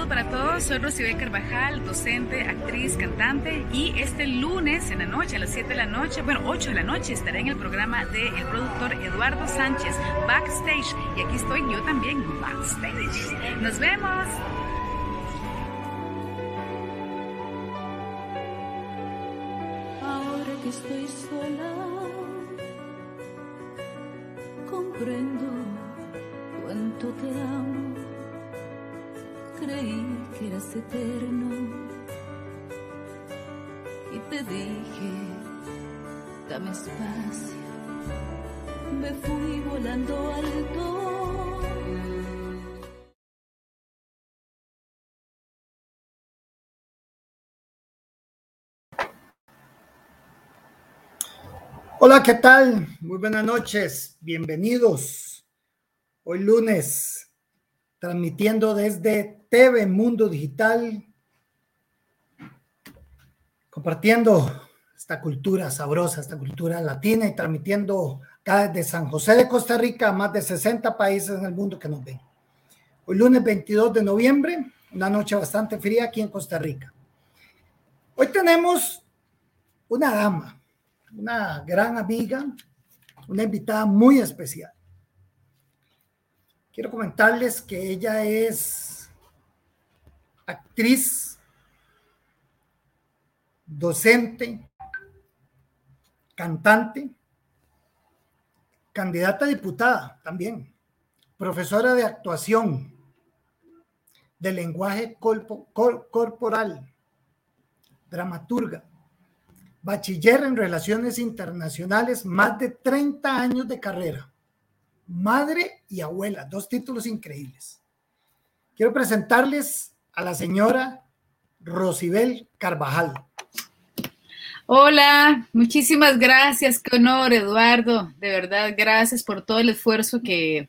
Saludo para todos. Soy Rosibel Carvajal, docente, actriz, cantante. Y este lunes en la noche, a las 7 de la noche, bueno, 8 de la noche, estaré en el programa del el productor Eduardo Sánchez, Backstage. Y aquí estoy yo también, Backstage. Nos vemos. Ahora que estoy sola, comprendo cuánto te amo. Eterno y te dije, dame espacio. Me fui volando alto. Hola, ¿qué tal? Muy buenas noches, bienvenidos. Hoy lunes, transmitiendo desde TV Mundo Digital, compartiendo esta cultura sabrosa, esta cultura latina y transmitiendo desde San José de Costa Rica a más de 60 países en el mundo que nos ven. Hoy lunes 22 de noviembre, una noche bastante fría aquí en Costa Rica. Hoy tenemos una dama, una gran amiga, una invitada muy especial. Quiero comentarles que ella es actriz, docente, cantante, candidata a diputada también, profesora de actuación, de lenguaje corporal, dramaturga, bachiller en relaciones internacionales, más de 30 años de carrera, madre y abuela, dos títulos increíbles. Quiero presentarles a la señora Rosibel Carvajal. Hola, muchísimas gracias, qué honor Eduardo, de verdad, gracias por todo el esfuerzo que,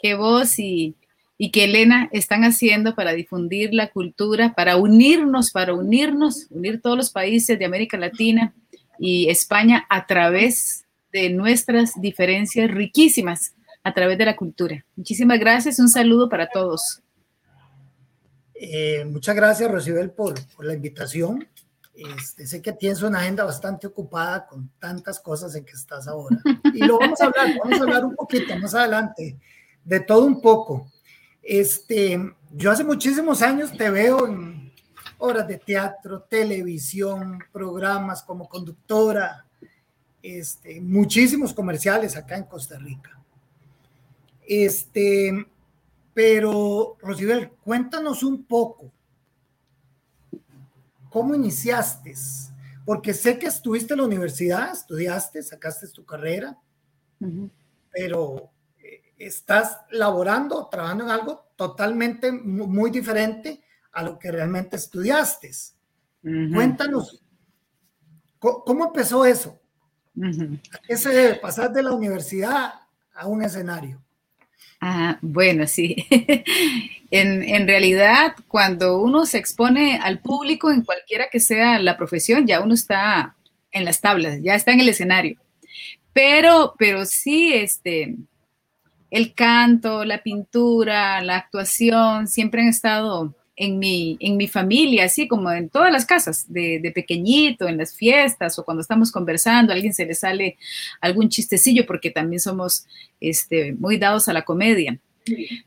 que vos y, y que Elena están haciendo para difundir la cultura, para unirnos, para unirnos, unir todos los países de América Latina y España a través de nuestras diferencias riquísimas, a través de la cultura. Muchísimas gracias, un saludo para todos. Eh, muchas gracias, Rosibel, por, por la invitación. Este, sé que tienes una agenda bastante ocupada con tantas cosas en que estás ahora. Y lo vamos a hablar, vamos a hablar un poquito más adelante, de todo un poco. Este, yo hace muchísimos años te veo en obras de teatro, televisión, programas como conductora, este, muchísimos comerciales acá en Costa Rica. Este, pero, Rosibel, cuéntanos un poco, ¿cómo iniciaste? Porque sé que estuviste en la universidad, estudiaste, sacaste tu carrera, uh -huh. pero estás laborando, trabajando en algo totalmente muy diferente a lo que realmente estudiaste. Uh -huh. Cuéntanos, ¿cómo empezó eso? Uh -huh. ¿A qué se debe pasar de la universidad a un escenario? Ah, bueno, sí. en, en, realidad, cuando uno se expone al público, en cualquiera que sea la profesión, ya uno está en las tablas, ya está en el escenario. Pero, pero sí, este, el canto, la pintura, la actuación, siempre han estado en mi, en mi familia, así como en todas las casas, de, de, pequeñito, en las fiestas o cuando estamos conversando, a alguien se le sale algún chistecillo porque también somos este, muy dados a la comedia.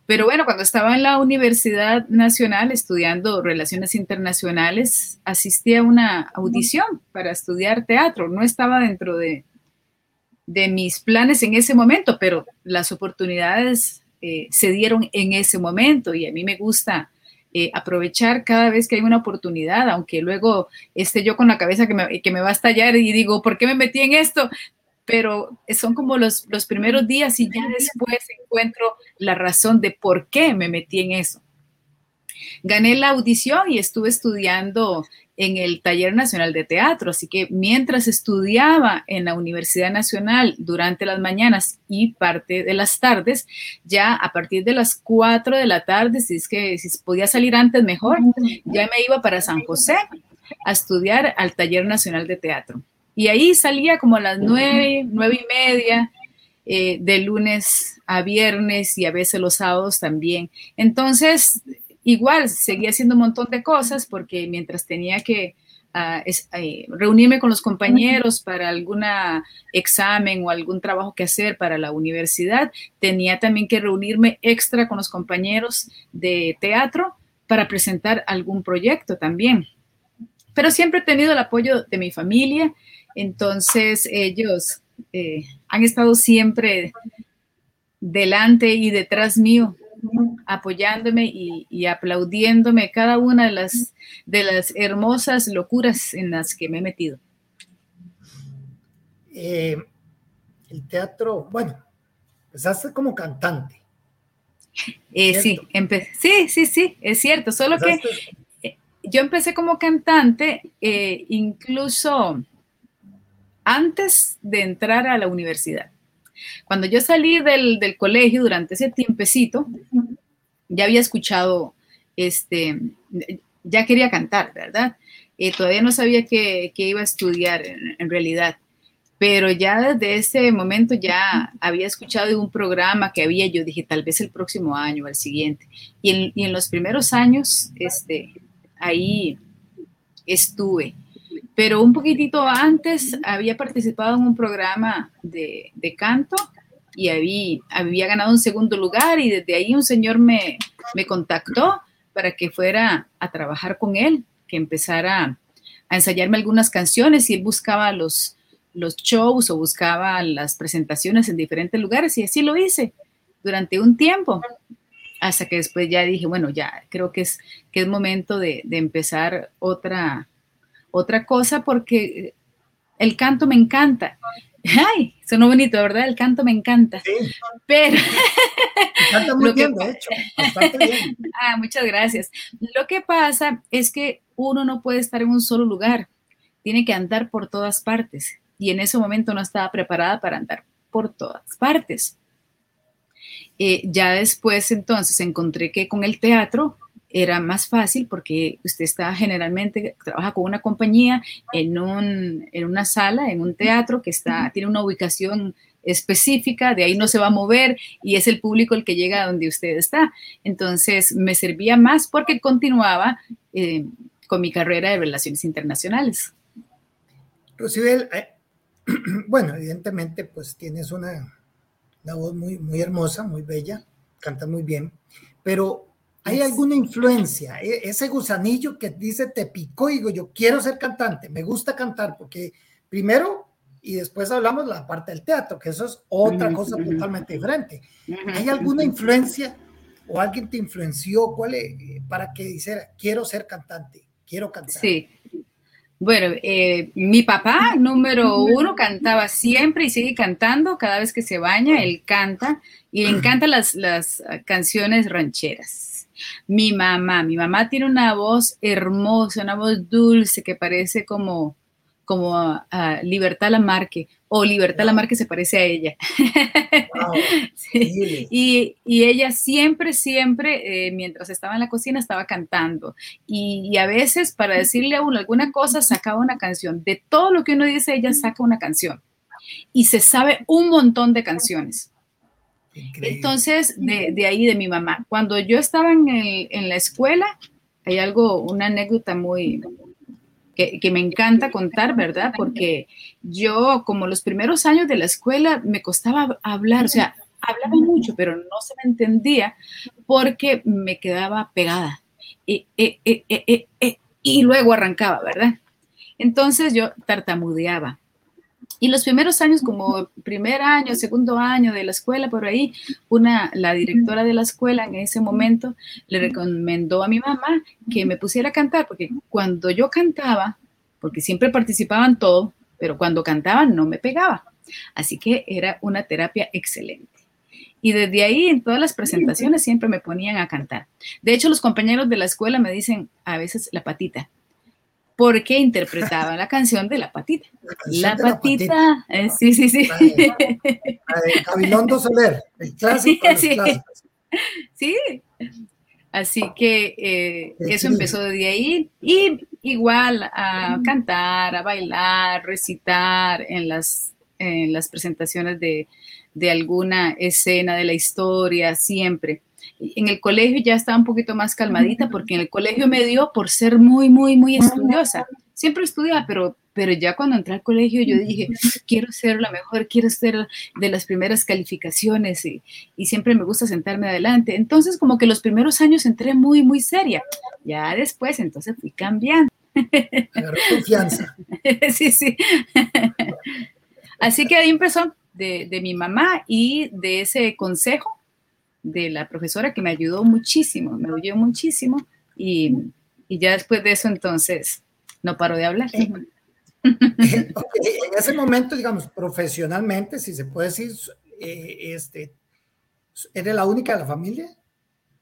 Pero bueno, cuando estaba en la Universidad Nacional estudiando Relaciones Internacionales, asistí a una audición para estudiar teatro. No estaba dentro de, de mis planes en ese momento, pero las oportunidades eh, se dieron en ese momento y a mí me gusta eh, aprovechar cada vez que hay una oportunidad, aunque luego esté yo con la cabeza que me, que me va a estallar y digo, ¿por qué me metí en esto? Pero son como los, los primeros días y ya después encuentro la razón de por qué me metí en eso. Gané la audición y estuve estudiando en el Taller Nacional de Teatro, así que mientras estudiaba en la Universidad Nacional durante las mañanas y parte de las tardes, ya a partir de las 4 de la tarde, si es que si podía salir antes mejor, ya me iba para San José a estudiar al Taller Nacional de Teatro. Y ahí salía como a las 9, 9 y media, eh, de lunes a viernes y a veces los sábados también. Entonces, igual seguía haciendo un montón de cosas porque mientras tenía que ah, eh, reunirme con los compañeros para algún examen o algún trabajo que hacer para la universidad, tenía también que reunirme extra con los compañeros de teatro para presentar algún proyecto también. Pero siempre he tenido el apoyo de mi familia, entonces ellos eh, han estado siempre delante y detrás mío, apoyándome y, aplaudiéndome cada una de las, de las hermosas locuras en las que me he metido. Eh, el teatro, bueno, empezaste como cantante. Eh, sí, sí, sí, sí, es cierto, solo que eh, yo empecé como cantante incluso antes de entrar a la universidad. Cuando yo salí del, colegio durante ese tiempecito, ya había escuchado, este, ya quería cantar, ¿verdad? Eh, todavía no sabía que, iba a estudiar en, realidad, pero ya desde ese momento ya había escuchado un programa que había, yo dije, tal vez el próximo año o el siguiente. Y en, y en los primeros años, este, ahí estuve pero un poquitito antes había participado en un programa de, canto y había, había, ganado un segundo lugar y desde ahí un señor me, me contactó para que fuera a trabajar con él, que empezara a ensayarme algunas canciones y él buscaba los, los shows o buscaba las presentaciones en diferentes lugares y así lo hice durante un tiempo. Hasta que después ya dije, bueno, ya creo que es, que es momento de, de empezar otra, otra cosa porque el canto me encanta. Ay, sonó bonito, ¿verdad? El canto me encanta. Sí. Pero. Canta muy bien, de hecho. Bastante bien. Ah, muchas gracias. Lo que pasa es que uno no puede estar en un solo lugar. Tiene que andar por todas partes. Y en ese momento no estaba preparada para andar por todas partes. Eh, ya después, entonces, encontré que con el teatro era más fácil porque usted está generalmente, trabaja con una compañía en, un, en una sala, en un teatro que está, tiene una ubicación específica, de ahí no se va a mover y es el público el que llega a donde usted está. Entonces me servía más porque continuaba eh, con mi carrera de relaciones internacionales. Rosibel, eh, bueno, evidentemente pues tienes una, una voz muy, muy hermosa, muy bella, canta muy bien, pero ¿Hay alguna influencia? E, ese gusanillo que dice te picó y digo, yo quiero ser cantante, me gusta cantar, porque primero y después hablamos la parte del teatro, que eso es otra cosa totalmente diferente. ¿Hay alguna influencia o alguien te influenció cuál para que dijera, quiero ser cantante, quiero cantar? Sí. Bueno, eh, mi papá, número uno, cantaba siempre y sigue cantando cada vez que se baña, él canta y le encantan las, las canciones rancheras mi mamá, mi mamá tiene una voz hermosa, una voz dulce que parece como, como a, Libertad Lamarque, o Libertad Lamarque se parece a ella. y, ella siempre, siempre, eh, mientras estaba en la cocina, estaba cantando. Y, y, a veces, para decirle a uno alguna cosa, sacaba una canción. De todo lo que uno dice, ella saca una canción. Y se sabe un montón de canciones. Entonces, de, ahí de mi mamá. Cuando yo estaba en, la escuela, hay algo, una anécdota muy, que, me encanta contar, ¿verdad? Porque yo, como los primeros años de la escuela, me costaba hablar, o sea, hablaba mucho, pero no se me entendía porque me quedaba pegada. Y, y luego arrancaba, ¿verdad? Entonces yo tartamudeaba. Y los primeros años, como primer año, segundo año de la escuela, por ahí, una, la directora de la escuela en ese momento le recomendó a mi mamá que me pusiera a cantar, porque cuando yo cantaba, porque siempre participaban todo, pero cuando cantaban no me pegaba. Así que era una terapia excelente. Y desde ahí, en todas las presentaciones, siempre me ponían a cantar. De hecho, los compañeros de la escuela me dicen a veces la patita, porque interpretaba la canción de La Patita. La, patita, eh, sí, sí, sí. Cabilondo Soler, el clásico. Sí. sí. Así que eh, eso empezó de ahí y igual a cantar, a bailar, recitar en las, en las presentaciones de, de alguna escena de la historia, siempre. En el colegio ya estaba un poquito más calmadita porque en el colegio me dio por ser muy, muy, muy estudiosa. Siempre estudiaba, pero, pero ya cuando entré al colegio yo dije, quiero ser la mejor, quiero ser de las primeras calificaciones y, y siempre me gusta sentarme adelante. Entonces como que los primeros años entré muy, muy seria. Ya después entonces fui cambiando. Confianza. sí, sí. Así que ahí empezó de, de mi mamá y de ese consejo de la profesora que me ayudó muchísimo, me ayudó muchísimo y, y ya después de eso entonces no paro de hablar. En ese momento, digamos, profesionalmente, si se puede decir, eh, este, ¿eres la única de la familia?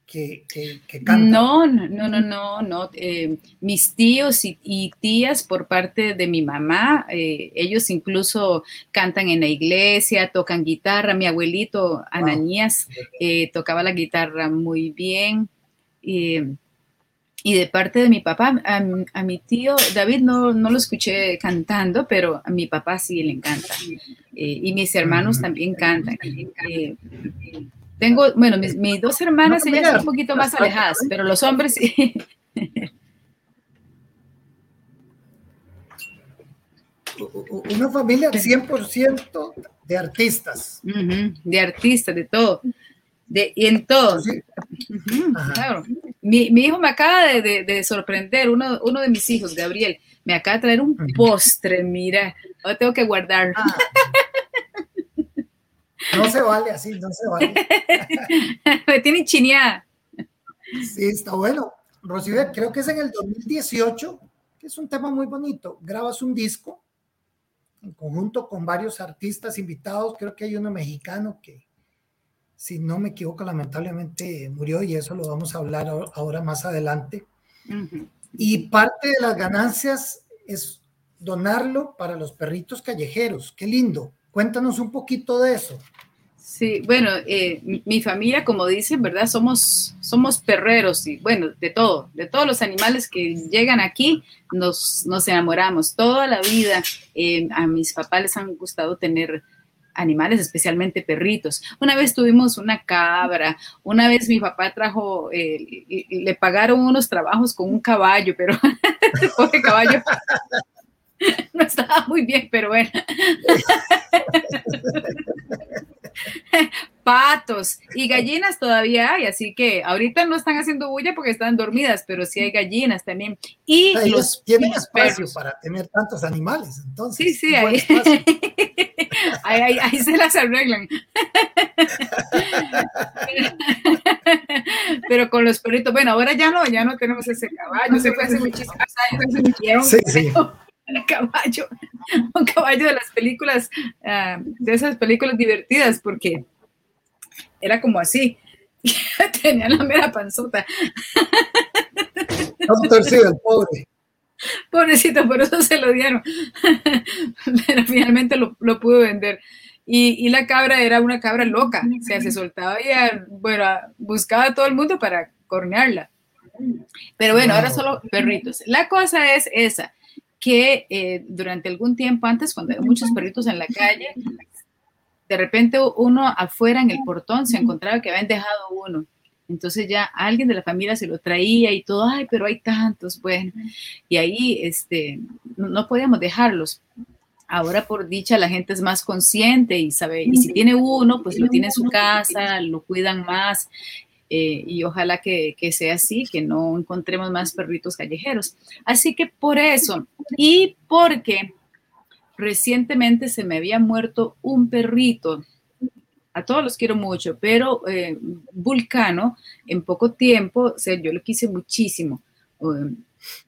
Que, que, que canta. No, no, no, no, no. Eh, mis tíos y, y, tías por parte de mi mamá, eh, ellos incluso cantan en la iglesia, tocan guitarra. Mi abuelito Ananías wow. eh, tocaba la guitarra muy bien. Y de parte de mi papá, a, a mi tío David no, no, lo escuché cantando, pero a mi papá sí le encanta. Eh, y mis hermanos también cantan. Eh, tengo, bueno, mis, mis, dos hermanas, no, ellas están un poquito más alejadas, pero los hombres sí. Una familia 100% de artistas. Uh -huh, de artistas, de todo. De, y en todo. Sí. Uh -huh, claro. Mi, mi, hijo me acaba de, de, de, sorprender, uno, uno de mis hijos, Gabriel, me acaba de traer un postre, mira, ahora tengo que guardar. Ah. No se vale así, no se vale. me tiene chineada. Sí, está bueno. Rosibel, creo que es en el 2018, que es un tema muy bonito. Grabas un disco en conjunto con varios artistas invitados, creo que hay uno mexicano que, si no me equivoco, lamentablemente murió y eso lo vamos a hablar ahora más adelante. Uh -huh. Y parte de las ganancias es donarlo para los perritos callejeros. Qué lindo. Cuéntanos un poquito de eso. Sí, bueno, eh, mi, mi, familia, como dicen, ¿verdad? Somos, somos perreros y bueno, de todo, de todos los animales que llegan aquí, nos, nos enamoramos. Toda la vida eh, a mis papás les han gustado tener animales, especialmente perritos. Una vez tuvimos una cabra, una vez mi papá trajo, eh, le pagaron unos trabajos con un caballo, pero pobre caballo no estaba muy bien, pero bueno. Patos y gallinas todavía hay, así que ahorita no están haciendo bulla porque están dormidas, pero sí hay gallinas también. Y los tienen espacio perros. para tener tantos animales, entonces. Sí, sí, ahí, ahí, ahí, ahí, se las arreglan. pero con los perritos, bueno, ahora ya no, ya no tenemos ese caballo, se fue hace muchísimos años. Sí, sí. Un caballo, un caballo de las películas, uh, de esas películas divertidas, porque era como así, tenía la mera panzota. No torcido, el pobre. Pobrecito, por eso se lo dieron. Pero finalmente lo, lo pudo vender. Y, y, la cabra era una cabra loca, o sea, se soltaba y bueno, buscaba a todo el mundo para cornearla. Pero bueno, ahora solo perritos. La cosa es esa, que eh, durante algún tiempo antes, cuando había muchos perritos en la calle, de repente uno afuera en el portón se encontraba que habían dejado uno. Entonces ya alguien de la familia se lo traía y todo, ay, pero hay tantos, bueno. Y ahí este, no, no podíamos dejarlos. Ahora por dicha la gente es más consciente y sabe, y si tiene uno, pues lo tiene en su casa, lo cuidan más. Eh, y ojalá que, que, sea así, que no encontremos más perritos callejeros. Así que por eso, y porque recientemente se me había muerto un perrito, a todos los quiero mucho, pero eh, Vulcano, en poco tiempo, o sea, yo lo quise muchísimo. Um,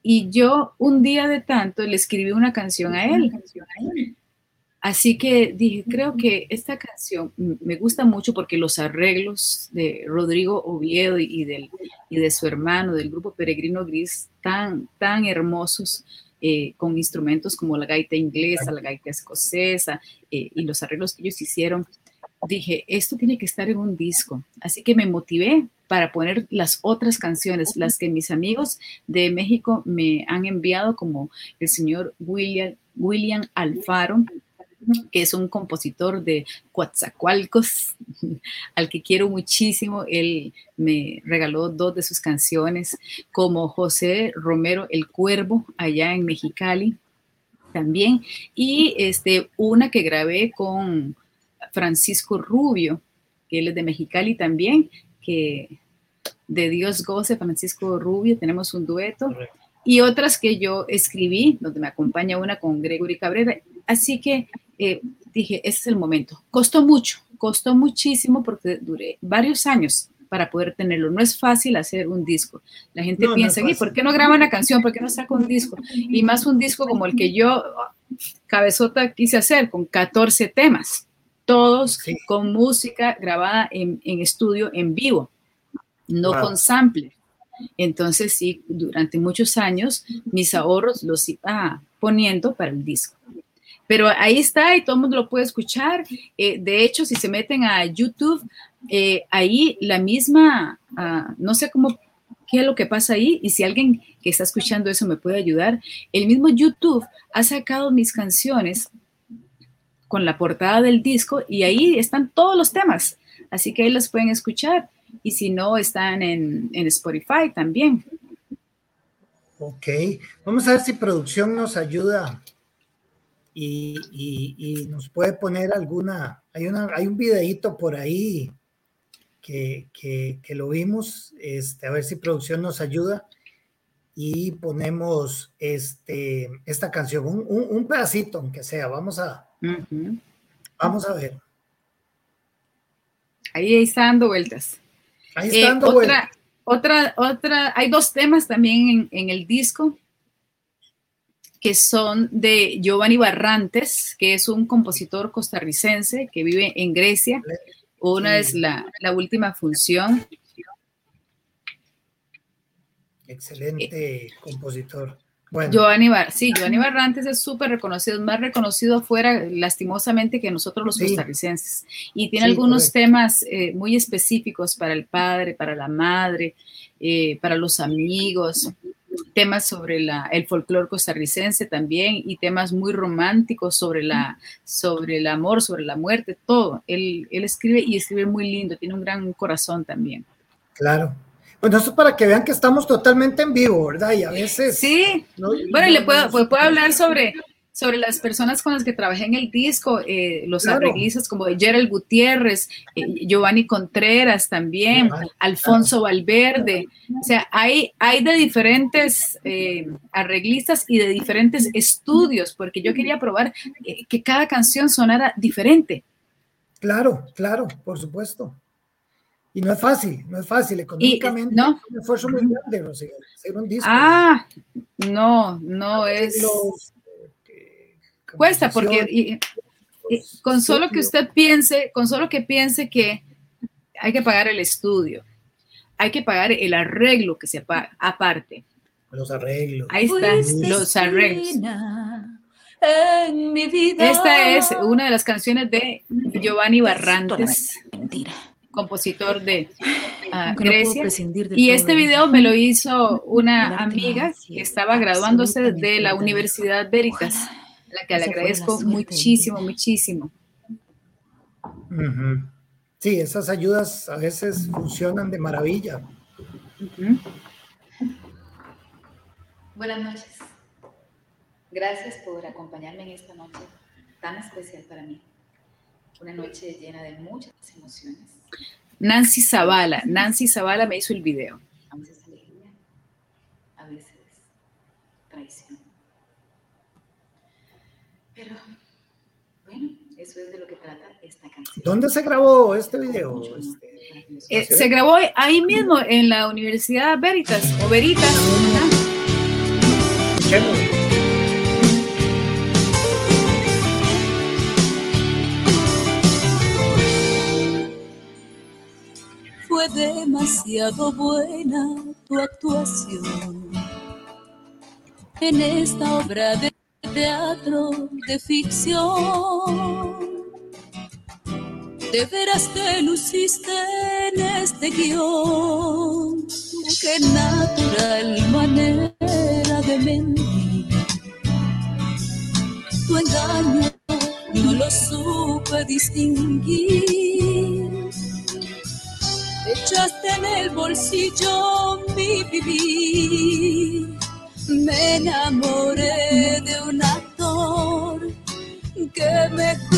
y yo un día de tanto le escribí una canción a él. Así que dije, creo que esta canción me gusta mucho porque los arreglos de Rodrigo Oviedo y, del, y de su hermano del grupo Peregrino Gris, tan, tan hermosos, eh, con instrumentos como la gaita inglesa, la gaita escocesa eh, y los arreglos que ellos hicieron, dije, esto tiene que estar en un disco. Así que me motivé para poner las otras canciones, las que mis amigos de México me han enviado, como el señor William, William Alfaro, que es un compositor de Coatzacoalcos, al que quiero muchísimo. Él me regaló dos de sus canciones, como José Romero El Cuervo, allá en Mexicali, también, y este, una que grabé con Francisco Rubio, que él es de Mexicali también, que de Dios goce, Francisco Rubio, tenemos un dueto. Y otras que yo escribí, donde me acompaña una con Gregory Cabrera. Así que eh, dije, ese es el momento. Costó mucho, costó muchísimo porque duré varios años para poder tenerlo. No es fácil hacer un disco. La gente piensa, ¿y por qué no graba una canción? ¿Por qué no saca un disco? Y más un disco como el que yo, cabezota, quise hacer, con 14 temas, todos con música grabada en, estudio en vivo, no con sample. Entonces, sí, durante muchos años mis ahorros los iba poniendo para el disco. Pero ahí está y todo el mundo lo puede escuchar. Eh, de hecho, si se meten a YouTube, eh, ahí la misma, ah, no sé cómo, qué es lo que pasa ahí y si alguien que está escuchando eso me puede ayudar, el mismo YouTube ha sacado mis canciones con la portada del disco y ahí están todos los temas. Así que ahí los pueden escuchar y si no, están en, en Spotify también. Ok, vamos a ver si producción nos ayuda y, nos puede poner alguna, hay, una, hay un videíto por ahí que, lo vimos, este, a ver si producción nos ayuda y ponemos este, esta canción, un, pedacito aunque sea, vamos a, vamos a ver. Ahí está dando vueltas. Ahí está eh, dando otra, vueltas. Otra, otra, hay dos temas también en, en el disco que son de Giovanni Barrantes, que es un compositor costarricense que vive en Grecia. Una es la, última función. Excelente compositor. Giovanni, sí, Giovanni Barrantes es súper reconocido, más reconocido afuera, lastimosamente, que nosotros los costarricenses. Y tiene algunos temas eh, muy específicos para el padre, para la madre, eh, para los amigos temas sobre la, el folclore costarricense también y temas muy románticos sobre, la, sobre el amor, sobre la muerte, todo. Él, él escribe y escribe muy lindo, tiene un gran corazón también. Claro. Bueno, eso para que vean que estamos totalmente en vivo, ¿verdad? Y a veces... Sí. bueno, y le puedo, puedo hablar sobre sobre las personas con las que trabajé en el disco, eh, los arreglistas como Gerald Gutiérrez, eh, Giovanni Contreras también, Alfonso Valverde. O sea, hay, hay de diferentes eh, arreglistas y de diferentes estudios, porque yo quería probar que cada canción sonara diferente. Claro, claro, por supuesto. Y no es fácil, no es fácil económicamente. no. un esfuerzo muy grande, hacer un disco. Ah, no, no es cuesta porque con solo que usted piense, con solo que piense que hay que pagar el estudio, hay que pagar el arreglo que se paga aparte. Los arreglos. Ahí están los arreglos. Esta es una de las canciones de Giovanni Barrantes, compositor de uh, Grecia. Y este video me lo hizo una amiga que estaba graduándose de la Universidad Veritas la que le agradezco muchísimo, muchísimo. Sí, esas ayudas a veces funcionan de maravilla. Buenas noches. Gracias por acompañarme en esta noche tan especial para mí. Una noche llena de muchas emociones. Nancy Zavala, Nancy Zavala me hizo el video. Eso es de lo que trata esta canción. ¿Dónde se grabó este video? Eh, se grabó ahí mismo, en la Universidad Veritas, o Veritas. Fue demasiado buena tu actuación en esta obra de teatro de ficción. De veras que luciste en este guion, qué natural manera de mentir. Tu engaño no lo supe distinguir. Echaste en el bolsillo mi vivir. Me enamoré me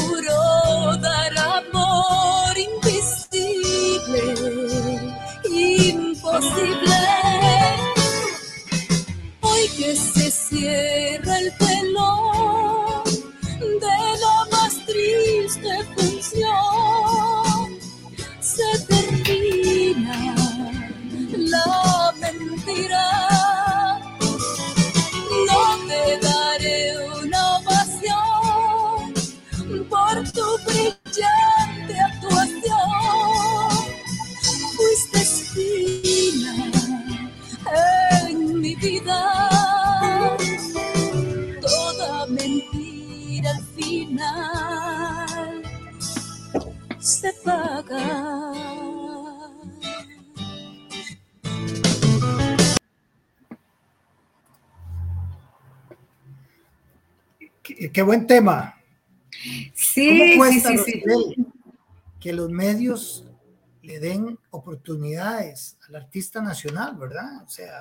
tema. Sí, sí, sí, que los medios le den oportunidades al artista nacional, ¿verdad? O sea.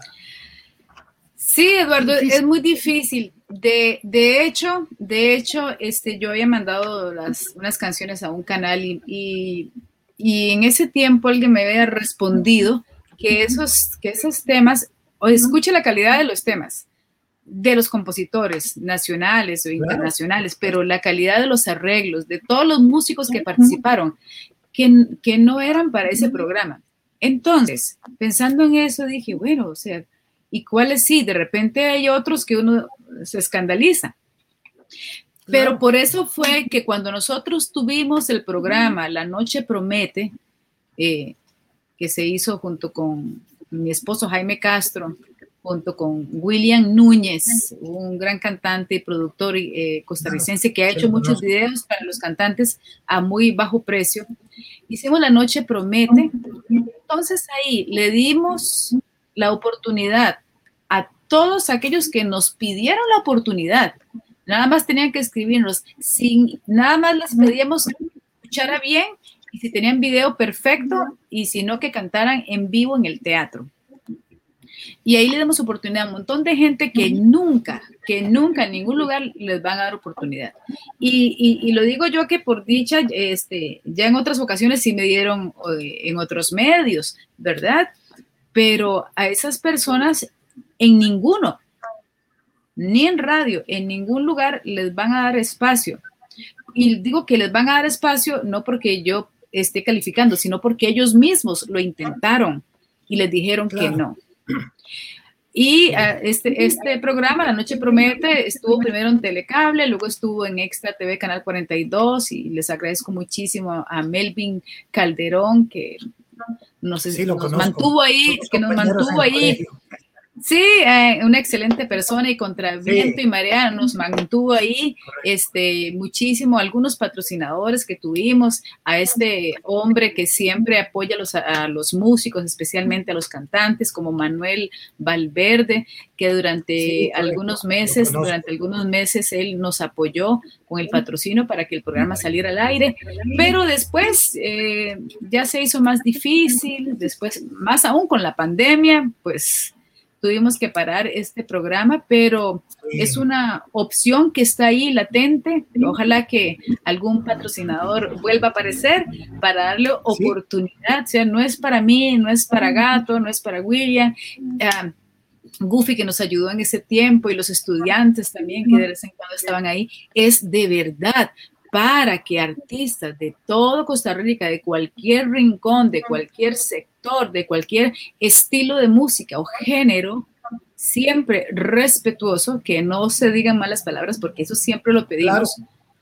Sí, Eduardo, es muy difícil. De, de hecho, de hecho, este, yo había mandado las, unas canciones a un canal y, y, en ese tiempo alguien me había respondido que esos, que esos temas, o escuche la calidad de los temas, de los compositores nacionales o internacionales, pero la calidad de los arreglos, de todos los músicos que participaron, que, que no eran para ese programa. Entonces, pensando en eso, dije, bueno, o sea, ¿y cuáles sí? De repente hay otros que uno se escandaliza. Pero por eso fue que cuando nosotros tuvimos el programa La Noche Promete, eh, que se hizo junto con mi esposo Jaime Castro, junto con William Núñez, un gran cantante y productor eh, costarricense que ha hecho muchos videos para los cantantes a muy bajo precio. Hicimos La Noche Promete. Entonces ahí le dimos la oportunidad a todos aquellos que nos pidieron la oportunidad. Nada más tenían que escribirnos, sin, nada más les pedíamos que escuchara bien y si tenían video perfecto y si no que cantaran en vivo en el teatro. Y ahí le damos oportunidad a un montón de gente que nunca, que nunca en ningún lugar les van a dar oportunidad. Y, y, lo digo yo que por dicha, este, ya en otras ocasiones sí me dieron eh, en otros medios, ¿verdad? Pero a esas personas en ninguno, ni en radio, en ningún lugar les van a dar espacio. Y digo que les van a dar espacio no porque yo esté calificando, sino porque ellos mismos lo intentaron y les dijeron que no. Y ah, este, este programa, La Noche Promete, estuvo primero en Telecable, luego estuvo en Extra TV Canal 42 y les agradezco muchísimo a Melvin Calderón que nos, nos mantuvo ahí, que nos mantuvo ahí Sí, eh, una excelente persona y contra viento y marea nos mantuvo ahí este, muchísimo, algunos patrocinadores que tuvimos, a este hombre que siempre apoya a los, a los músicos, especialmente a los cantantes, como Manuel Valverde, que durante algunos meses, durante algunos meses él nos apoyó con el patrocinio para que el programa saliera al aire, pero después eh, ya se hizo más difícil, después, más aún con la pandemia, pues tuvimos que parar este programa, pero es una opción que está ahí latente. Ojalá que algún patrocinador vuelva a aparecer para darle oportunidad. O sea, no es para mí, no es para Gato, no es para William. Ah, Goofy que nos ayudó en ese tiempo y los estudiantes también que de vez en cuando estaban ahí, es de verdad para que artistas de todo Costa Rica, de cualquier rincón, de cualquier sector, de cualquier estilo de música o género, siempre respetuoso, que no se digan malas palabras, porque eso siempre lo pedimos,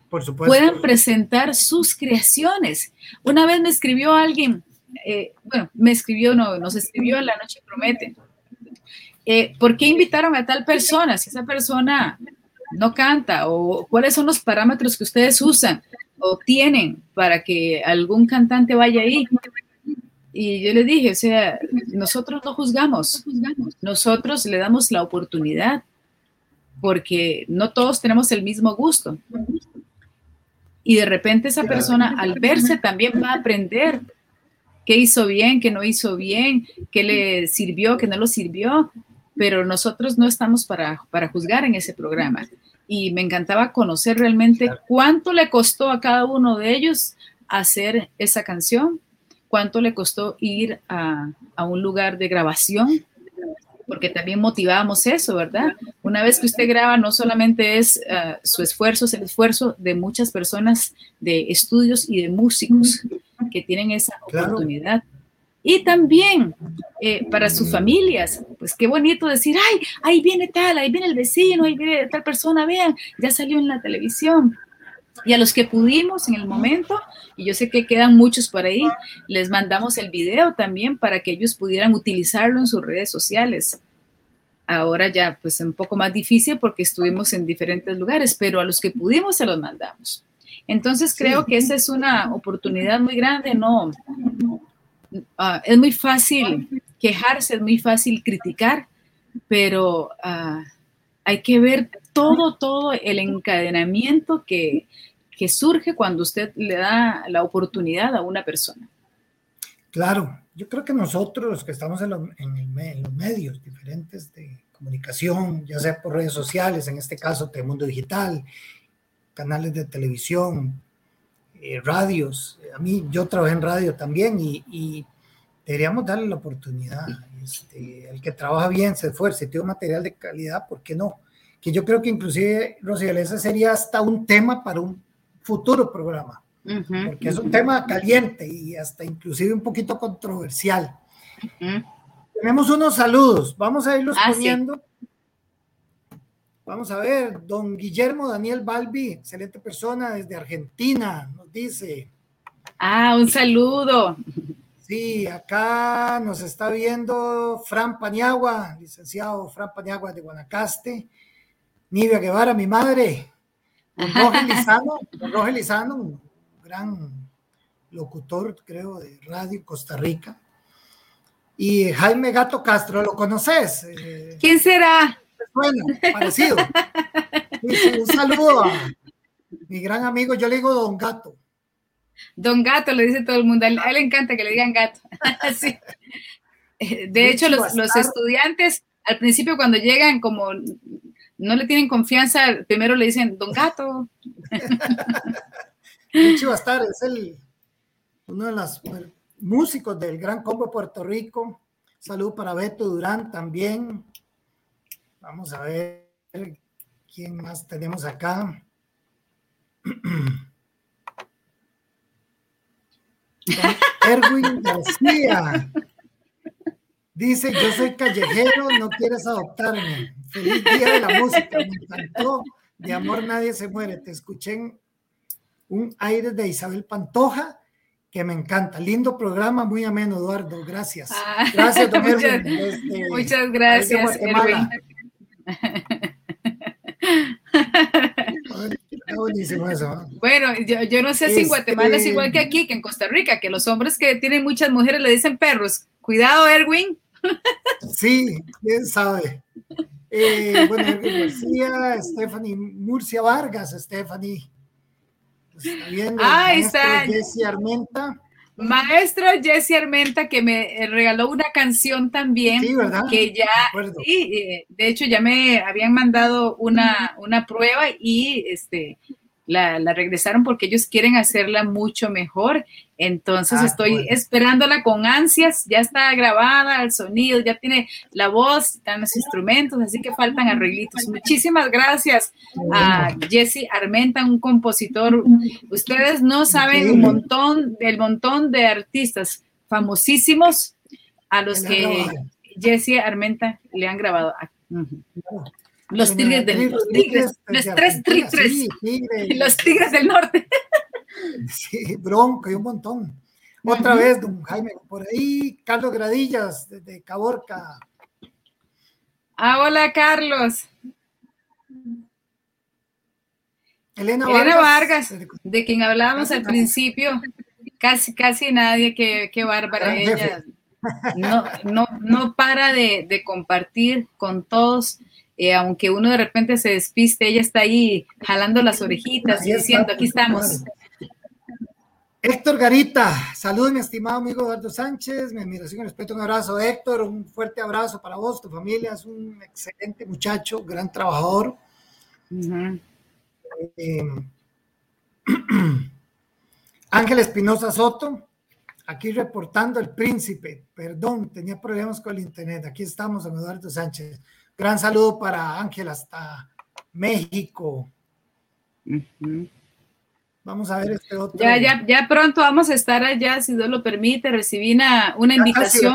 por supuesto. puedan presentar sus creaciones. Una vez me escribió alguien, eh, bueno, me escribió, no, nos escribió en La Noche Promete, eh, ¿por qué invitaron a tal persona? Si esa persona no canta o cuáles son los parámetros que ustedes usan o tienen para que algún cantante vaya ahí. Y yo le dije, o sea, nosotros no juzgamos, nosotros le damos la oportunidad porque no todos tenemos el mismo gusto. Y de repente esa persona al verse también va a aprender qué hizo bien, qué no hizo bien, qué le sirvió, qué no lo sirvió, pero nosotros no estamos para, para juzgar en ese programa. Y me encantaba conocer realmente cuánto le costó a cada uno de ellos hacer esa canción, cuánto le costó ir a, a un lugar de grabación, porque también motivábamos eso, ¿verdad? Una vez que usted graba, no solamente es uh, su esfuerzo, es el esfuerzo de muchas personas de estudios y de músicos que tienen esa claro. oportunidad. Y también eh, para sus familias, pues qué bonito decir, ay, ahí viene tal, ahí viene el vecino, ahí viene tal persona, vean, ya salió en la televisión. Y a los que pudimos en el momento, y yo sé que quedan muchos por ahí, les mandamos el video también para que ellos pudieran utilizarlo en sus redes sociales. Ahora ya pues un poco más difícil porque estuvimos en diferentes lugares, pero a los que pudimos se los mandamos. Entonces creo que esa es una oportunidad muy grande, no, uh, es muy fácil quejarse, es muy fácil criticar, pero uh, hay que ver todo, todo el encadenamiento que, que surge cuando usted le da la oportunidad a una persona. Claro, yo creo que nosotros que estamos en, lo, en, el, en, los medios diferentes de comunicación, ya sea por redes sociales, en este caso Telemundo Digital, canales de televisión, eh, radios, a mí yo trabajé en radio también y, y deberíamos darle la oportunidad. Este, el que trabaja bien, se esfuerce, tiene material de calidad, ¿por qué no? Que yo creo que inclusive, Rocío, ese sería hasta un tema para un futuro programa, uh -huh, porque es un tema caliente y hasta inclusive un poquito controversial. Uh -huh. Tenemos unos saludos, vamos a irlos ah, poniendo. Sí. Vamos a ver, don Guillermo Daniel Balbi, excelente persona desde Argentina, nos dice. Ah, un saludo. Sí, acá nos está viendo Fran Paniagua, licenciado Fran Paniagua de Guanacaste. Nivia Guevara, mi madre, Don Roger Lizano, don Roger Lizano, un gran locutor, creo, de radio Costa Rica. Y Jaime Gato Castro, ¿lo conoces? Eh, ¿Quién será? Bueno, parecido. un saludo a mi gran amigo, yo le digo Don Gato. Don Gato, le dice todo el mundo, a él, a él le encanta que le digan gato. sí. De, de hecho, los, los estudiantes al principio cuando llegan como no le tienen confianza, primero le dicen, don gato. Richie Bastar es el, uno de los músicos del Gran Combo Puerto Rico. Salud para Beto Durán también. Vamos a ver quién más tenemos acá. Erwin García. Dice, yo soy callejero, no quieres adoptarme. Feliz día de la música, me encantó. De amor nadie se muere. Te escuché un aire de Isabel Pantoja que me encanta. Lindo programa, muy ameno, Eduardo. Gracias. Ah, gracias, don muchas, Erwin, desde, muchas gracias, Erwin. Buenísimo eso. ¿no? Bueno, yo, yo, no sé si en Guatemala es igual que aquí, que en Costa Rica, que los hombres que tienen muchas mujeres le dicen perros. Cuidado, Erwin. Sí, quién sabe. Eh, bueno, Erwin García, Stephanie Murcia Vargas, Stephanie. Está viendo, ah, está. Armenta. Maestro Jesse Armenta que me regaló una canción también. Sí, ¿verdad? Que ya, sí, eh, de hecho ya me habían mandado una, una prueba y este, la, la, regresaron porque ellos quieren hacerla mucho mejor. Entonces ah, estoy bueno. esperándola con ansias. Ya está grabada el sonido, ya tiene la voz, están los instrumentos, así que faltan arreglitos. Muchísimas gracias a Jesse Armenta, un compositor. Ustedes no saben un montón, del montón de artistas famosísimos a los que Jesse Armenta le han grabado. Los tigres del los tigres, los tres tigres. los tigres del norte. Sí, bronco y un montón. Otra uh -huh. vez, don Jaime, por ahí, Carlos Gradillas, desde Caborca. Ah, hola, Carlos. Elena, Elena Vargas, Vargas, de quien hablábamos al principio, casi, casi nadie, qué, qué bárbara ella. No, no, no para de, de compartir con todos eh, aunque uno de repente se despiste, ella está ahí jalando las orejitas y diciendo, aquí estamos. Héctor Garita, saludos mi estimado amigo Eduardo Sánchez, mi admiración y respeto, un abrazo Héctor, un fuerte abrazo para vos, tu familia, es un excelente muchacho, gran trabajador. Eh, Ángel Espinosa Soto, aquí reportando el príncipe, perdón, tenía problemas con el internet, aquí estamos, Eduardo Sánchez. Gran saludo para Ángel hasta México. Vamos a ver este otro. Ya, ya, ya pronto vamos a estar allá, si Dios lo permite. Recibí una, una invitación.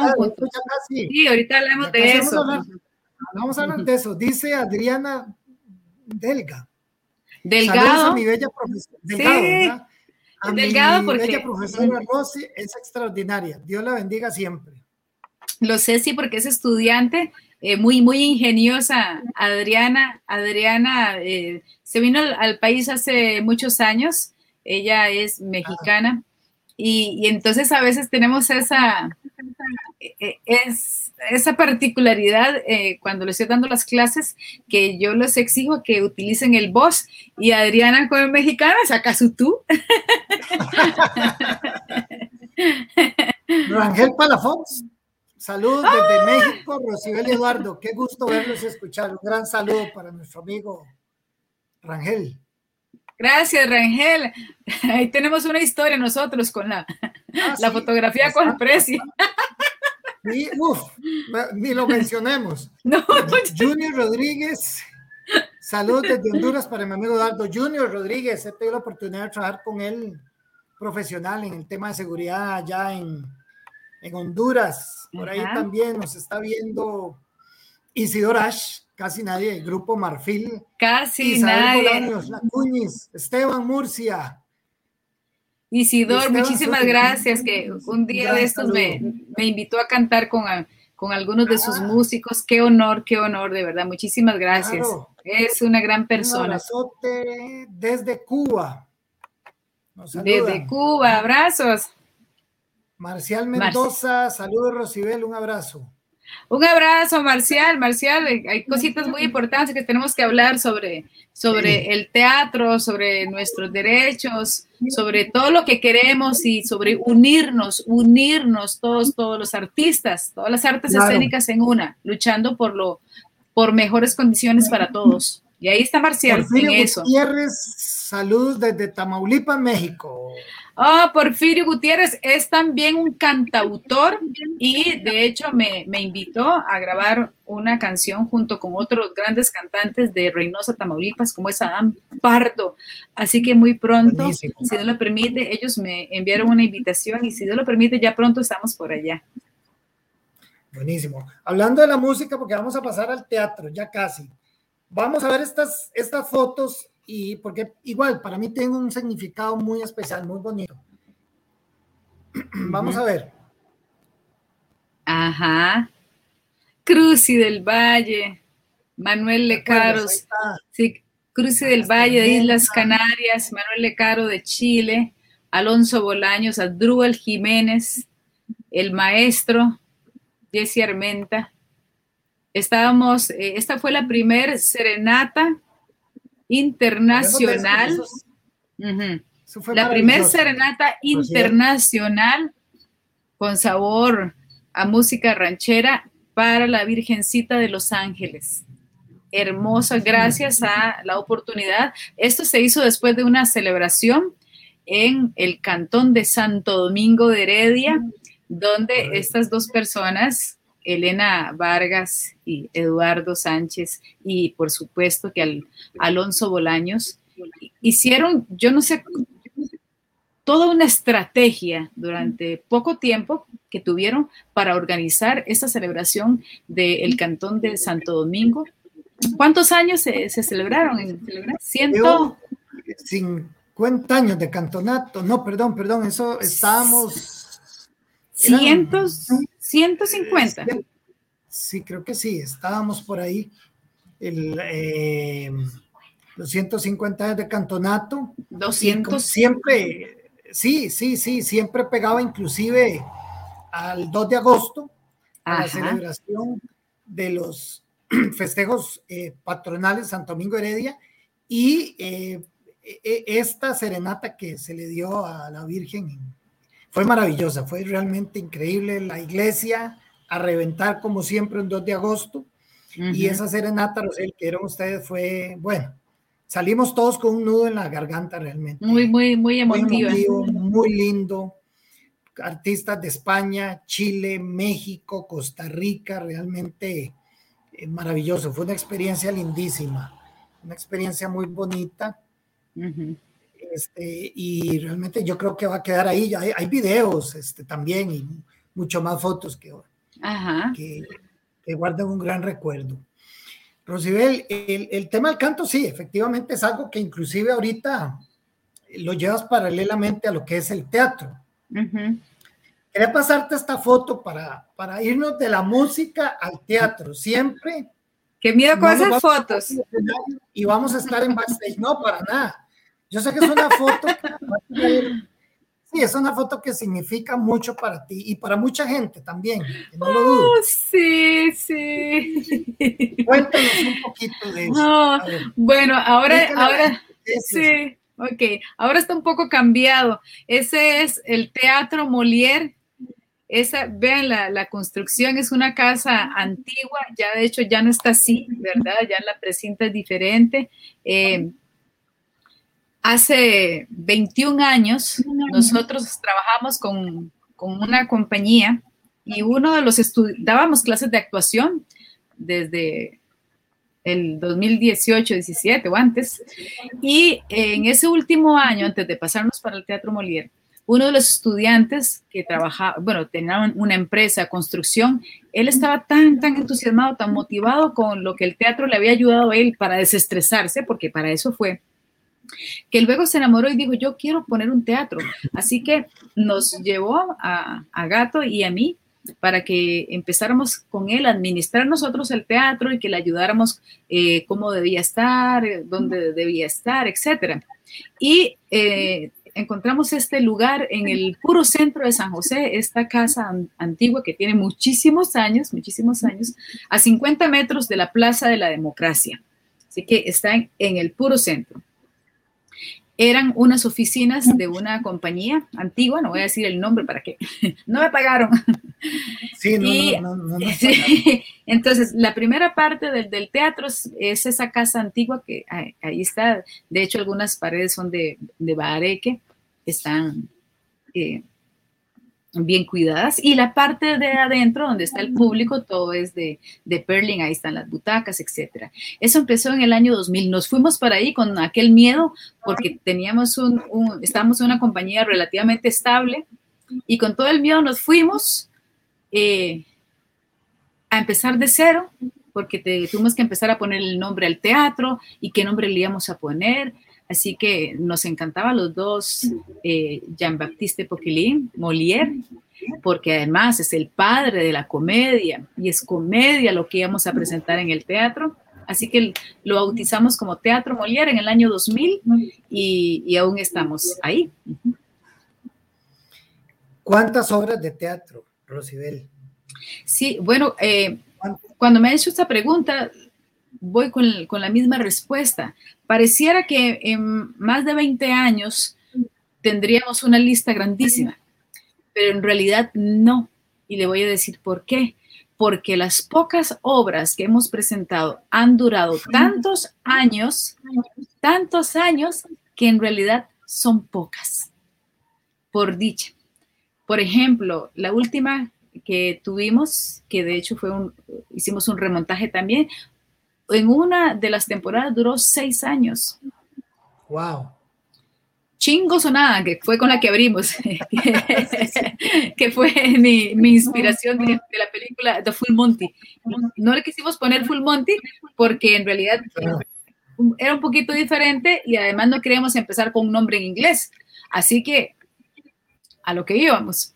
sí, ahorita hablamos de eso. Vamos a, hablar, de eso. Dice Adriana Delga. Delgado. a mi bella profesora. Delgado, A Delgado mi porque... bella profesora Rosy es extraordinaria. Dios la bendiga siempre. Lo sé, sí, porque es estudiante, eh, muy, muy ingeniosa. Adriana, Adriana eh, se vino al, país hace muchos años ella es mexicana y, entonces a veces tenemos esa, e, e, es, esa particularidad eh, cuando les estoy dando las clases que yo les exijo que utilicen el voz y Adriana como mexicana saca su tú. Rangel Palafox, saludos desde México, Rosibel Eduardo, qué gusto verlos y escuchar. Un gran saludo para nuestro amigo Rangel. Gracias, Rangel. Ahí tenemos una historia nosotros con la, ah, la fotografía con el precio. ni lo mencionemos. Junior Rodríguez, saludos desde Honduras para mi amigo Eduardo. Junior Rodríguez, he tenido la oportunidad de trabajar con él profesional en el tema de seguridad allá en, en Honduras. Por ahí también nos está viendo Isidor Ash, casi nadie, el Grupo Marfil. Casi nadie. la Cuñiz, Esteban Murcia. Isidor, muchísimas gracias, que un día de estos me, invitó a cantar con, con algunos de sus ah. músicos. Qué honor, qué honor, de verdad. Muchísimas gracias. Es una gran persona. Un desde Cuba. Desde Cuba, abrazos. Marcial Mendoza, saludos Rosibel, un abrazo. Un abrazo, Marcial. Marcial, eh, hay cositas muy importantes que tenemos que hablar sobre, sobre el teatro, sobre nuestros derechos, sobre todo lo que queremos y sobre unirnos, unirnos todos, todos los artistas, todas las artes escénicas en una, luchando por lo, por mejores condiciones para todos. Y ahí está Marcial en eso. Gutiérrez, saludos desde Tamaulipas, México. Ah, Porfirio Gutiérrez es también un cantautor y de hecho me, invitó a grabar una canción junto con otros grandes cantantes de Reynosa, Tamaulipas, como es Adam Pardo. Así que muy pronto, si Dios lo permite, ellos me enviaron una invitación y si Dios lo permite, ya pronto estamos por allá. Buenísimo. Hablando de la música, porque vamos a pasar al teatro, ya casi. Vamos a ver estas, estas fotos y porque igual para mí tiene un significado muy especial, muy bonito. Vamos a ver. Ajá. Cruci del Valle, Manuel Lecaros, sí, Cruci del Valle de Islas Canarias, Manuel Lecaro de Chile, Alonso Bolaños, Adrúbal Jiménez, el maestro, Jesse Armenta. Estábamos, eh, esta fue la primer serenata internacional. La primer serenata internacional con sabor a música ranchera para la Virgencita de los Ángeles. Hermosa, gracias a la oportunidad. Esto se hizo después de una celebración en el cantón de Santo Domingo de Heredia, donde estas dos personas Elena Vargas y Eduardo Sánchez y por supuesto que al, Alonso Bolaños hicieron, yo no sé, toda una estrategia durante poco tiempo que tuvieron para organizar esta celebración del Cantón de Santo Domingo. ¿Cuántos años se, celebraron? Ciento... 50 años de cantonato. No, perdón, perdón, eso estábamos... Cientos, 150. Sí, creo que sí, estábamos por ahí. El, eh, los 150 años de cantonato. 200. Siempre, sí, sí, sí, siempre pegaba inclusive al 2 de agosto, a la celebración de los festejos eh, patronales Santo Domingo Heredia y eh, e, e, esta serenata que se le dio a la Virgen fue maravillosa, fue realmente increíble. La iglesia a reventar como siempre un 2 de agosto. Y esa serenata, Rosel, que eran ustedes, fue, bueno, salimos todos con un nudo en la garganta realmente. Muy, muy, muy emotiva. Muy, lindo. Artistas de España, Chile, México, Costa Rica, realmente eh, maravilloso. Fue una experiencia lindísima, una experiencia muy bonita. Este, y realmente yo creo que va a quedar ahí. Hay, hay videos este, también y mucho más fotos que, que, que guardan un gran recuerdo. Rosibel, el, tema del canto sí, efectivamente es algo que inclusive ahorita lo llevas paralelamente a lo que es el teatro. Quería pasarte esta foto para, para irnos de la música al teatro. Siempre. Qué miedo con esas fotos. Y vamos a estar en backstage. No, para nada. Yo sé que es una foto Sí, es una foto que significa mucho para ti y para mucha gente también, no lo dudo. Oh, sí, sí. Cuéntanos un poquito de eso. bueno, ahora, ahora, sí, ok, ahora está un poco cambiado. Ese es el Teatro Molière. Esa, vean, la, la, construcción es una casa antigua, ya de hecho ya no está así, ¿verdad? Ya la precinta es diferente. Eh, Hace 21 años nosotros trabajamos con, una compañía y uno de los dábamos clases de actuación desde el 2018, 17 o antes. Y en ese último año, antes de pasarnos para el Teatro Molière, uno de los estudiantes que trabajaba, bueno, tenía una empresa, construcción, él estaba tan, tan entusiasmado, tan motivado con lo que el teatro le había ayudado a él para desestresarse, porque para eso fue, que luego se enamoró y dijo, yo quiero poner un teatro. Así que nos llevó a, Gato y a mí para que empezáramos con él a administrar nosotros el teatro y que le ayudáramos eh, cómo debía estar, dónde debía estar, etc. Y eh, encontramos este lugar en el puro centro de San José, esta casa antigua que tiene muchísimos años, muchísimos años, a 50 metros de la Plaza de la Democracia. Así que está en el puro centro eran unas oficinas de una compañía antigua, no voy a decir el nombre para que no me pagaron. Sí, no, no, no, Entonces, la primera parte del, teatro es, esa casa antigua que ahí, está. De hecho, algunas paredes son de, de bareque, están eh, bien cuidadas. Y la parte de adentro, donde está el público, todo es de, de Perling, ahí están las butacas, etc. Eso empezó en el año 2000. Nos fuimos para ahí con aquel miedo porque teníamos un, estábamos en una compañía relativamente estable y con todo el miedo nos fuimos eh, a empezar de cero porque tuvimos que empezar a poner el nombre al teatro y qué nombre le íbamos a poner Así que nos encantaba los dos, eh, Jean-Baptiste Poquelin, Molière, porque además es el padre de la comedia y es comedia lo que íbamos a presentar en el teatro. Así que lo bautizamos como Teatro Molière en el año 2000 y, aún estamos ahí. ¿Cuántas obras de teatro, Rosibel? Sí, bueno, eh, cuando me ha hecho esta pregunta, voy con, con, la misma respuesta. Pareciera que en más de 20 años tendríamos una lista grandísima, pero en realidad no. Y le voy a decir por qué. Porque las pocas obras que hemos presentado han durado tantos años, tantos años, que en realidad son pocas, por dicha. Por ejemplo, la última que tuvimos, que de hecho fue un, hicimos un remontaje también, en una de las temporadas duró seis años. Wow. Chingos o nada, que fue con la que abrimos, que fue mi, inspiración de, la película The Full Monty. No le quisimos poner Full Monty porque en realidad era un poquito diferente y además no queríamos empezar con un nombre en inglés. Así que a lo que íbamos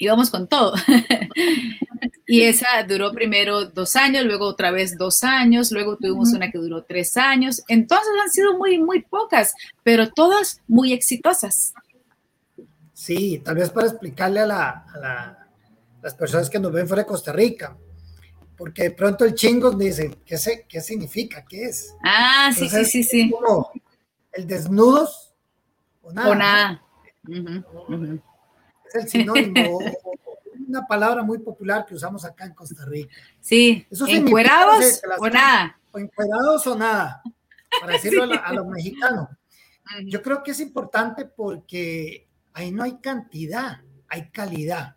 íbamos con todo. y esa duró primero dos años, luego otra vez dos años, luego tuvimos una que duró tres años. Entonces han sido muy, muy pocas, pero todas muy exitosas. Sí, tal vez para explicarle a, las personas que nos ven fuera de Costa Rica, porque de pronto el chingo dice, ¿qué, ¿qué significa? ¿Qué es? Ah, sí, sí, sí, sí. el desnudos o nada. O nada. Es el sinónimo, una palabra muy popular que usamos acá en Costa Rica. Sí, encuerados o nada. O encuerados o nada, para decirlo a, los mexicanos. Yo creo que es importante porque ahí no hay cantidad, hay calidad.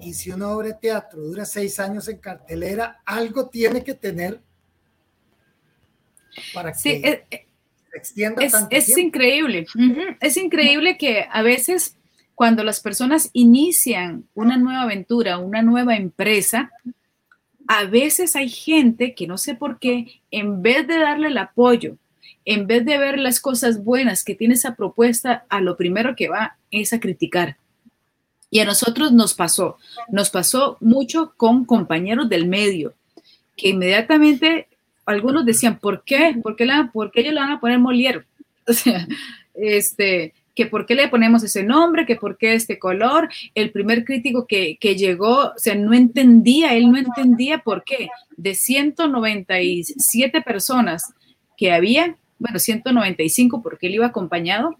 Y si una obra de teatro dura seis años en cartelera, algo tiene que tener para que se extienda es, es increíble. Es increíble que a veces cuando las personas inician una nueva aventura, una nueva empresa, a veces hay gente que no sé por qué, en vez de darle el apoyo, en vez de ver las cosas buenas que tiene esa propuesta, a lo primero que va es a criticar. Y a nosotros nos pasó, nos pasó mucho con compañeros del medio, que inmediatamente algunos decían, ¿por qué? ¿Por qué, la, ¿por qué ellos le van a poner Molière? O sea, este, que por qué le ponemos ese nombre, que por qué este color. El primer crítico que, que, llegó, o sea, no entendía, él no entendía por qué. De 197 personas que había, bueno, 195 porque él iba acompañado,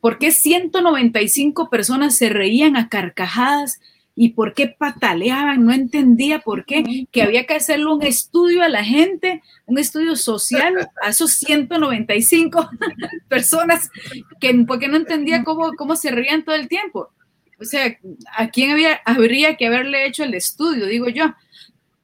¿por qué 195 personas se reían a carcajadas? ¿Y por qué pataleaban? No entendía por qué, que había que hacerle un estudio a la gente, un estudio social a esos 195 personas, que, porque no entendía cómo, cómo se reían todo el tiempo. O sea, ¿a quién había, habría que haberle hecho el estudio, digo yo?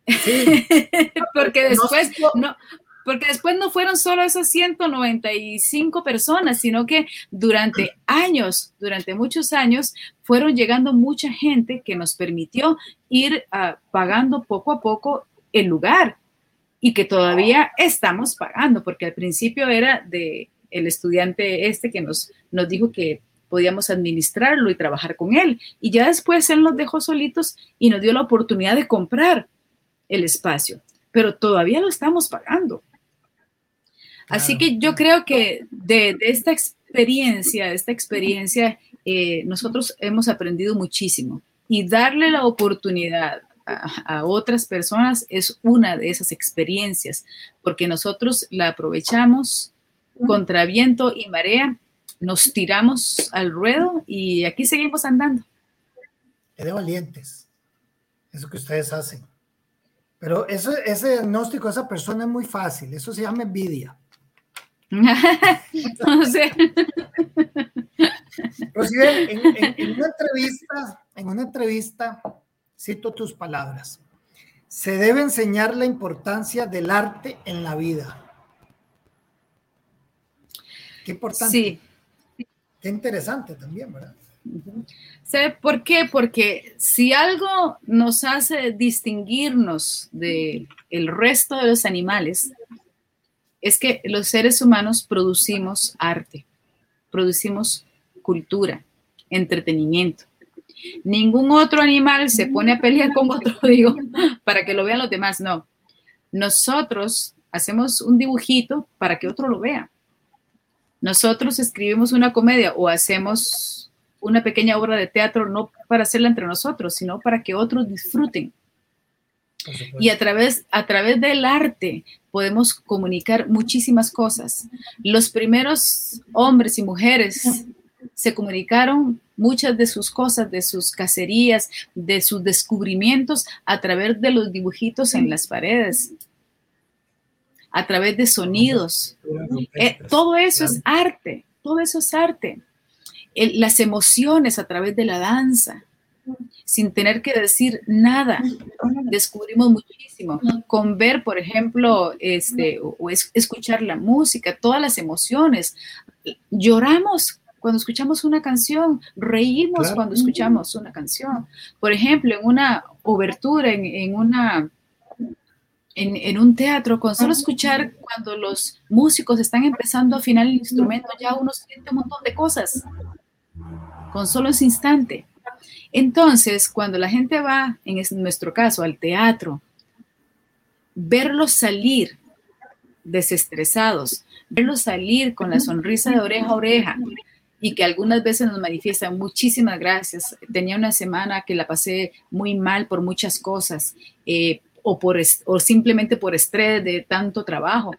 porque después no, porque después no fueron solo esas 195 personas, sino que durante años, durante muchos años, fueron llegando mucha gente que nos permitió ir uh, pagando poco a poco el lugar y que todavía estamos pagando, porque al principio era de el estudiante este que nos, nos dijo que podíamos administrarlo y trabajar con él. Y ya después él nos dejó solitos y nos dio la oportunidad de comprar el espacio, pero todavía lo estamos pagando. Así que yo creo que de, esta experiencia, de esta experiencia, eh, nosotros hemos aprendido muchísimo y darle la oportunidad a, otras personas es una de esas experiencias, porque nosotros la aprovechamos contra viento y marea, nos tiramos al ruedo y aquí seguimos andando. de valientes, eso que ustedes hacen. Pero eso, ese diagnóstico de esa persona es muy fácil, eso se llama envidia. no sé. en, una entrevista, en una entrevista, cito tus palabras. Se debe enseñar la importancia del arte en la vida. Qué importante. Sí. Qué interesante también, ¿verdad? ¿Sabe por qué? Porque si algo nos hace distinguirnos del el resto de los animales, es que los seres humanos producimos arte, producimos cultura, entretenimiento. Ningún otro animal se pone a pelear con otro, digo, para que lo vean los demás, no. Nosotros hacemos un dibujito para que otro lo vea. Nosotros escribimos una comedia o hacemos una pequeña obra de teatro no para hacerla entre nosotros, sino para que otros disfruten. Y a través, a través del arte podemos comunicar muchísimas cosas. Los primeros hombres y mujeres se comunicaron muchas de sus cosas, de sus cacerías, de sus descubrimientos a través de los dibujitos en las paredes, a través de sonidos. Eh, todo eso es arte, todo eso es arte. las emociones a través de la danza sin tener que decir nada. Descubrimos muchísimo. Con ver, por ejemplo, este, o, escuchar la música, todas las emociones. Lloramos cuando escuchamos una canción, reímos cuando escuchamos una canción. Por ejemplo, en una obertura, en, una en, en, un teatro, con solo escuchar cuando los músicos están empezando a afinar el instrumento, ya uno siente un montón de cosas, con solo ese instante. Entonces, cuando la gente va, en nuestro caso, al teatro, verlos salir desestresados, verlos salir con la sonrisa de oreja a oreja y que algunas veces nos manifiestan muchísimas gracias. Tenía una semana que la pasé muy mal por muchas cosas eh, o, por, o simplemente por estrés de tanto trabajo.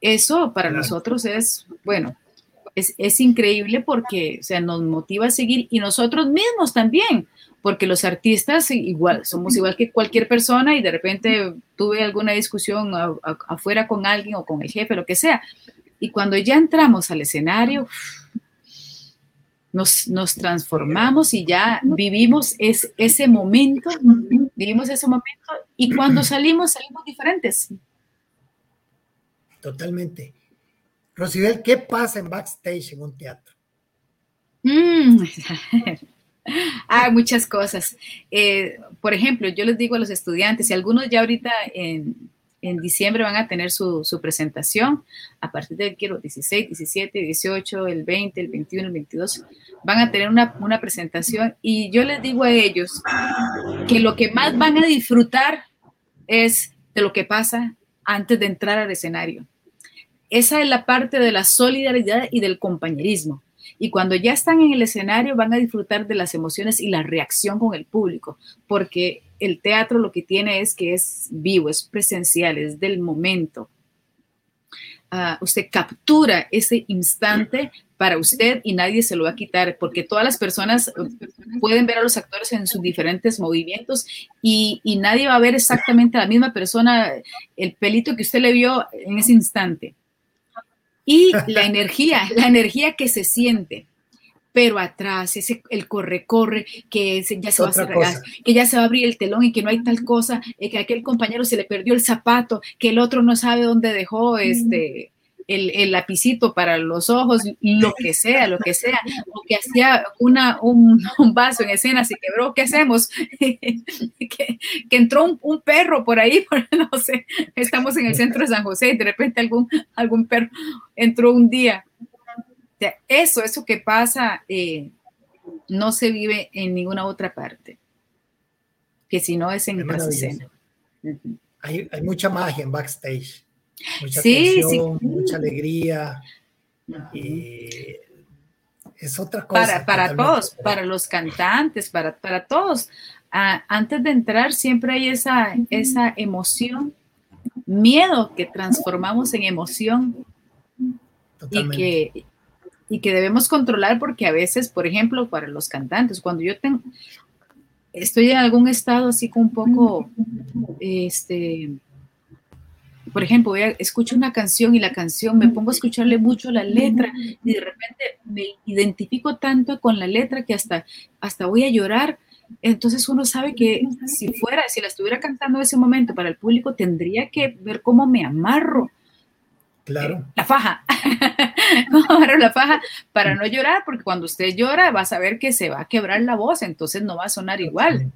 Eso para nosotros es, bueno, es, es, increíble porque o sea, nos motiva a seguir y nosotros mismos también, porque los artistas igual, somos igual que cualquier persona y de repente tuve alguna discusión a, afuera con alguien o con el jefe, lo que sea. Y cuando ya entramos al escenario, nos, nos transformamos y ya vivimos es, ese momento, vivimos ese momento y cuando salimos, salimos diferentes. Totalmente. Rosibel, ¿qué pasa en backstage en un teatro? Mm. ah, muchas cosas. Eh, por ejemplo, yo les digo a los estudiantes, y algunos ya ahorita en, en diciembre van a tener su, su, presentación, a partir del quiero 16, 17, 18, el 20, el 21, el 22, van a tener una, una presentación y yo les digo a ellos que lo que más van a disfrutar es de lo que pasa antes de entrar al escenario. Esa es la parte de la solidaridad y del compañerismo. Y cuando ya están en el escenario van a disfrutar de las emociones y la reacción con el público, porque el teatro lo que tiene es que es vivo, es presencial, es del momento. Uh, usted captura ese instante para usted y nadie se lo va a quitar, porque todas las personas pueden ver a los actores en sus diferentes movimientos y, y nadie va a ver exactamente a la misma persona, el pelito que usted le vio en ese instante y la energía, la energía que se siente. Pero atrás, ese, el corre-corre, que ya se va a cerrar, que ya se va a abrir el telón y que no hay tal cosa, eh, que aquel compañero se le perdió el zapato, que el otro no sabe dónde dejó este, el, el, lapicito para los ojos, lo que sea, lo que sea, o que hacía una, un, un vaso en escena, se quebró, ¿qué hacemos? que, que, entró un, un, perro por ahí, por, no sé, estamos en el centro de San José y de repente algún, algún perro entró un día. O sea, eso, eso que pasa, eh, no se vive en ninguna otra parte, que si no es en esa escena. Hay, hay mucha magia en backstage mucha sí, tensión, sí. mucha alegría. Y es otra cosa. Para, para todos, para los cantantes, para, para todos. Ah, antes de entrar siempre hay esa, esa emoción, miedo que transformamos en emoción y que, y que debemos controlar porque a veces, por ejemplo, para los cantantes, cuando yo tengo, estoy en algún estado así con un poco, este, por ejemplo, voy a, escucho una canción y la canción, me pongo a escucharle mucho la letra y de repente me identifico tanto con la letra que hasta, hasta voy a llorar. Entonces uno sabe que si fuera, si la estuviera cantando en ese momento para el público, tendría que ver cómo me amarro. Claro. La faja. ¿Cómo amarro la faja? Para no llorar, porque cuando usted llora va a saber que se va a quebrar la voz, entonces no va a sonar igual.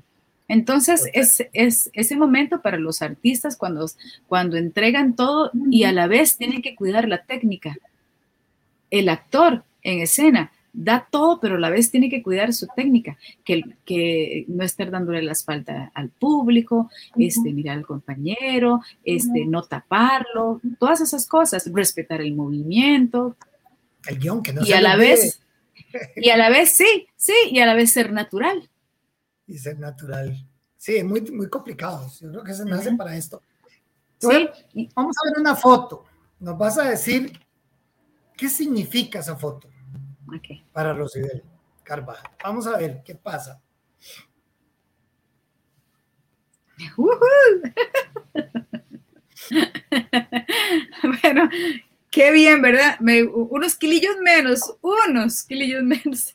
Entonces, es, es, ese momento para los artistas cuando, cuando entregan todo y a la vez tienen que cuidar la técnica. El actor en escena da todo, pero a la vez tiene que cuidar su técnica, que, que no estar dándole la espalda al público, este, mirar al compañero, este, no taparlo, todas esas cosas, respetar el movimiento. El guion que no y se a la vez, y a la vez sí, sí, y a la vez ser natural y ser natural. Sí, es muy, muy complicado. Yo creo que se nace para esto. Sí. Vamos a ver una foto. Nos vas a decir qué significa esa foto okay. para Rosibel Carvajal. Vamos a ver qué pasa. Uh bueno, qué bien, ¿verdad? Me, unos kilillos menos, unos kilillos menos.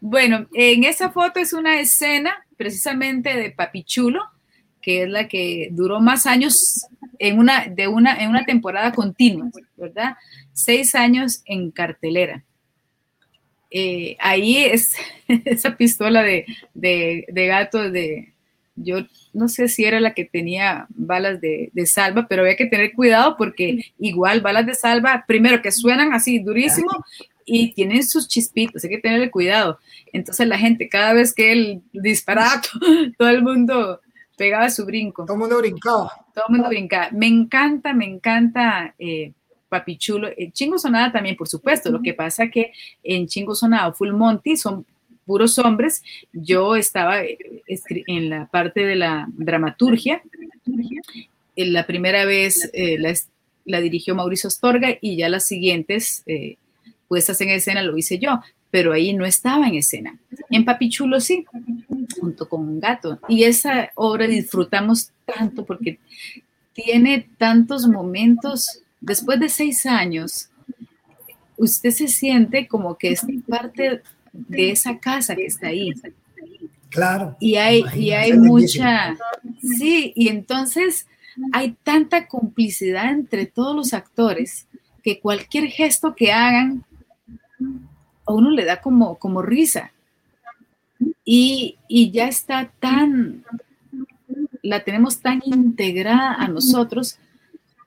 Bueno, en esa foto es una escena precisamente de Papichulo, que es la que duró más años en una, de una, en una temporada continua, ¿verdad? Seis años en cartelera. Eh, ahí es esa pistola de, de, gato de, yo no sé si era la que tenía balas de, de, salva, pero había que tener cuidado porque igual balas de salva, primero que suenan así durísimo y tienen sus chispitos, hay que tenerle cuidado. Entonces la gente, cada vez que él disparaba, todo el mundo pegaba su brinco. Todo el mundo brincaba. Todo el mundo brincaba. Me encanta, me encanta eh, Papichulo. En Chingo Sonada también, por supuesto. Lo que pasa que en Chingo Sonada, Full Monty, son puros hombres. Yo estaba eh, en la parte de la dramaturgia. La primera vez eh, la, la, dirigió Mauricio Astorga y ya las siguientes... Eh, puestas en escena lo hice yo, pero ahí no estaba en escena. En Papichulo sí, junto con un gato. Y esa obra disfrutamos tanto porque tiene tantos momentos, después de seis años, usted se siente como que es parte de esa casa que está ahí. Claro. Y hay, y hay mucha, sí, y entonces hay tanta complicidad entre todos los actores que cualquier gesto que hagan a uno le da como, como risa. Y, y ya está tan, la tenemos tan integrada a nosotros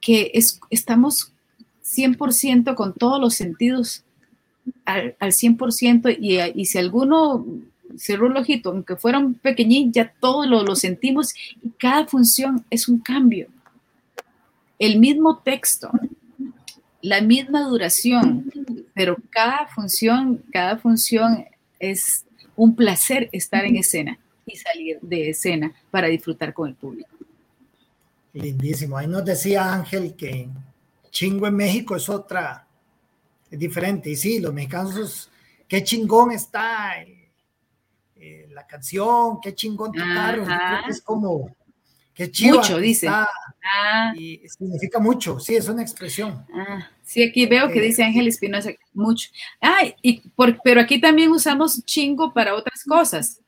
que es, estamos 100% con todos los sentidos al, al 100% y, y, si alguno cerró el ojito, aunque fuera un pequeñín, ya todos lo, lo sentimos y cada función es un cambio. El mismo texto, la misma duración, pero cada función, cada función es un placer estar en escena y salir de escena para disfrutar con el público. Lindísimo. Ahí nos decía Ángel que chingo en México es otra, es diferente. Y sí, los mexicanos, qué chingón está eh, la canción, qué chingón tocar. es como, qué chido. Mucho, dice. Ah. Y significa mucho, sí, es una expresión. Ah, sí, aquí veo que dice Ángel Espinosa, mucho. Ay, y por, pero aquí también usamos chingo para otras cosas.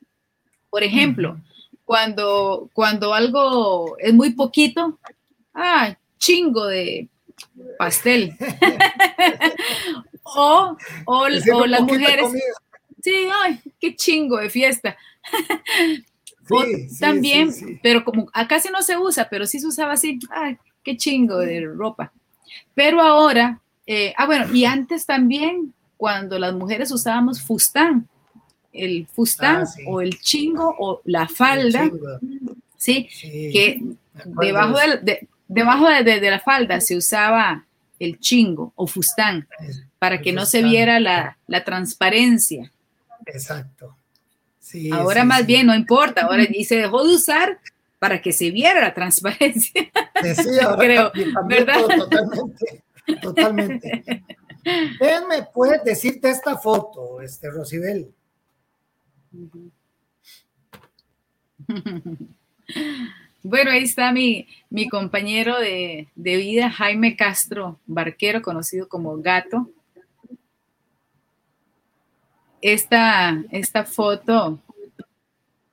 Por ejemplo, cuando, cuando algo es muy poquito, ah, chingo de pastel. o, o, las mujeres. Sí, ay, qué chingo de fiesta. también, pero como acá sí no se usa, pero sí se usaba así, ay, qué chingo de ropa. Pero ahora, eh, ah, bueno, y antes también, cuando las mujeres usábamos fustán, el fustán ah, o el chingo o la falda, ¿sí? Que debajo, de, debajo de, la falda se usaba el chingo o fustán para que no se viera la, la transparencia. Exacto. Ahora más bien no importa, ahora y se dejó de usar para que se viera la transparencia. Sí, ahora creo, ¿verdad? Totalmente, totalmente. ¿Qué puedes decirte esta foto, este Rosibel? Bueno, ahí está mi, mi compañero de, de, vida, Jaime Castro Barquero, conocido como Gato esta, esta foto,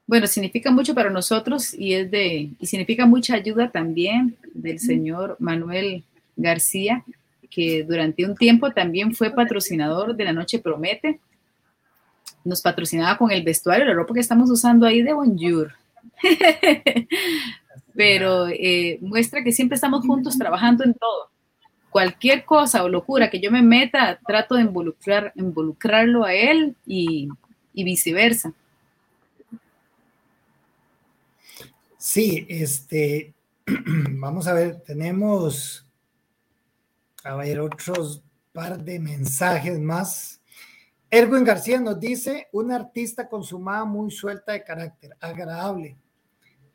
bueno, significa mucho para nosotros y es de, y significa mucha ayuda también del señor Manuel García, que durante un tiempo también fue patrocinador de La Noche Promete. Nos patrocinaba con el vestuario, la ropa que estamos usando ahí de Bonjour. Pero eh, muestra que siempre estamos juntos trabajando en todo cualquier cosa o locura que yo me meta, trato de involucrar, involucrarlo a él y, viceversa. Sí, este, vamos a ver, tenemos, a ver, otros par de mensajes más. Erwin García nos dice, una artista consumada muy suelta de carácter, agradable.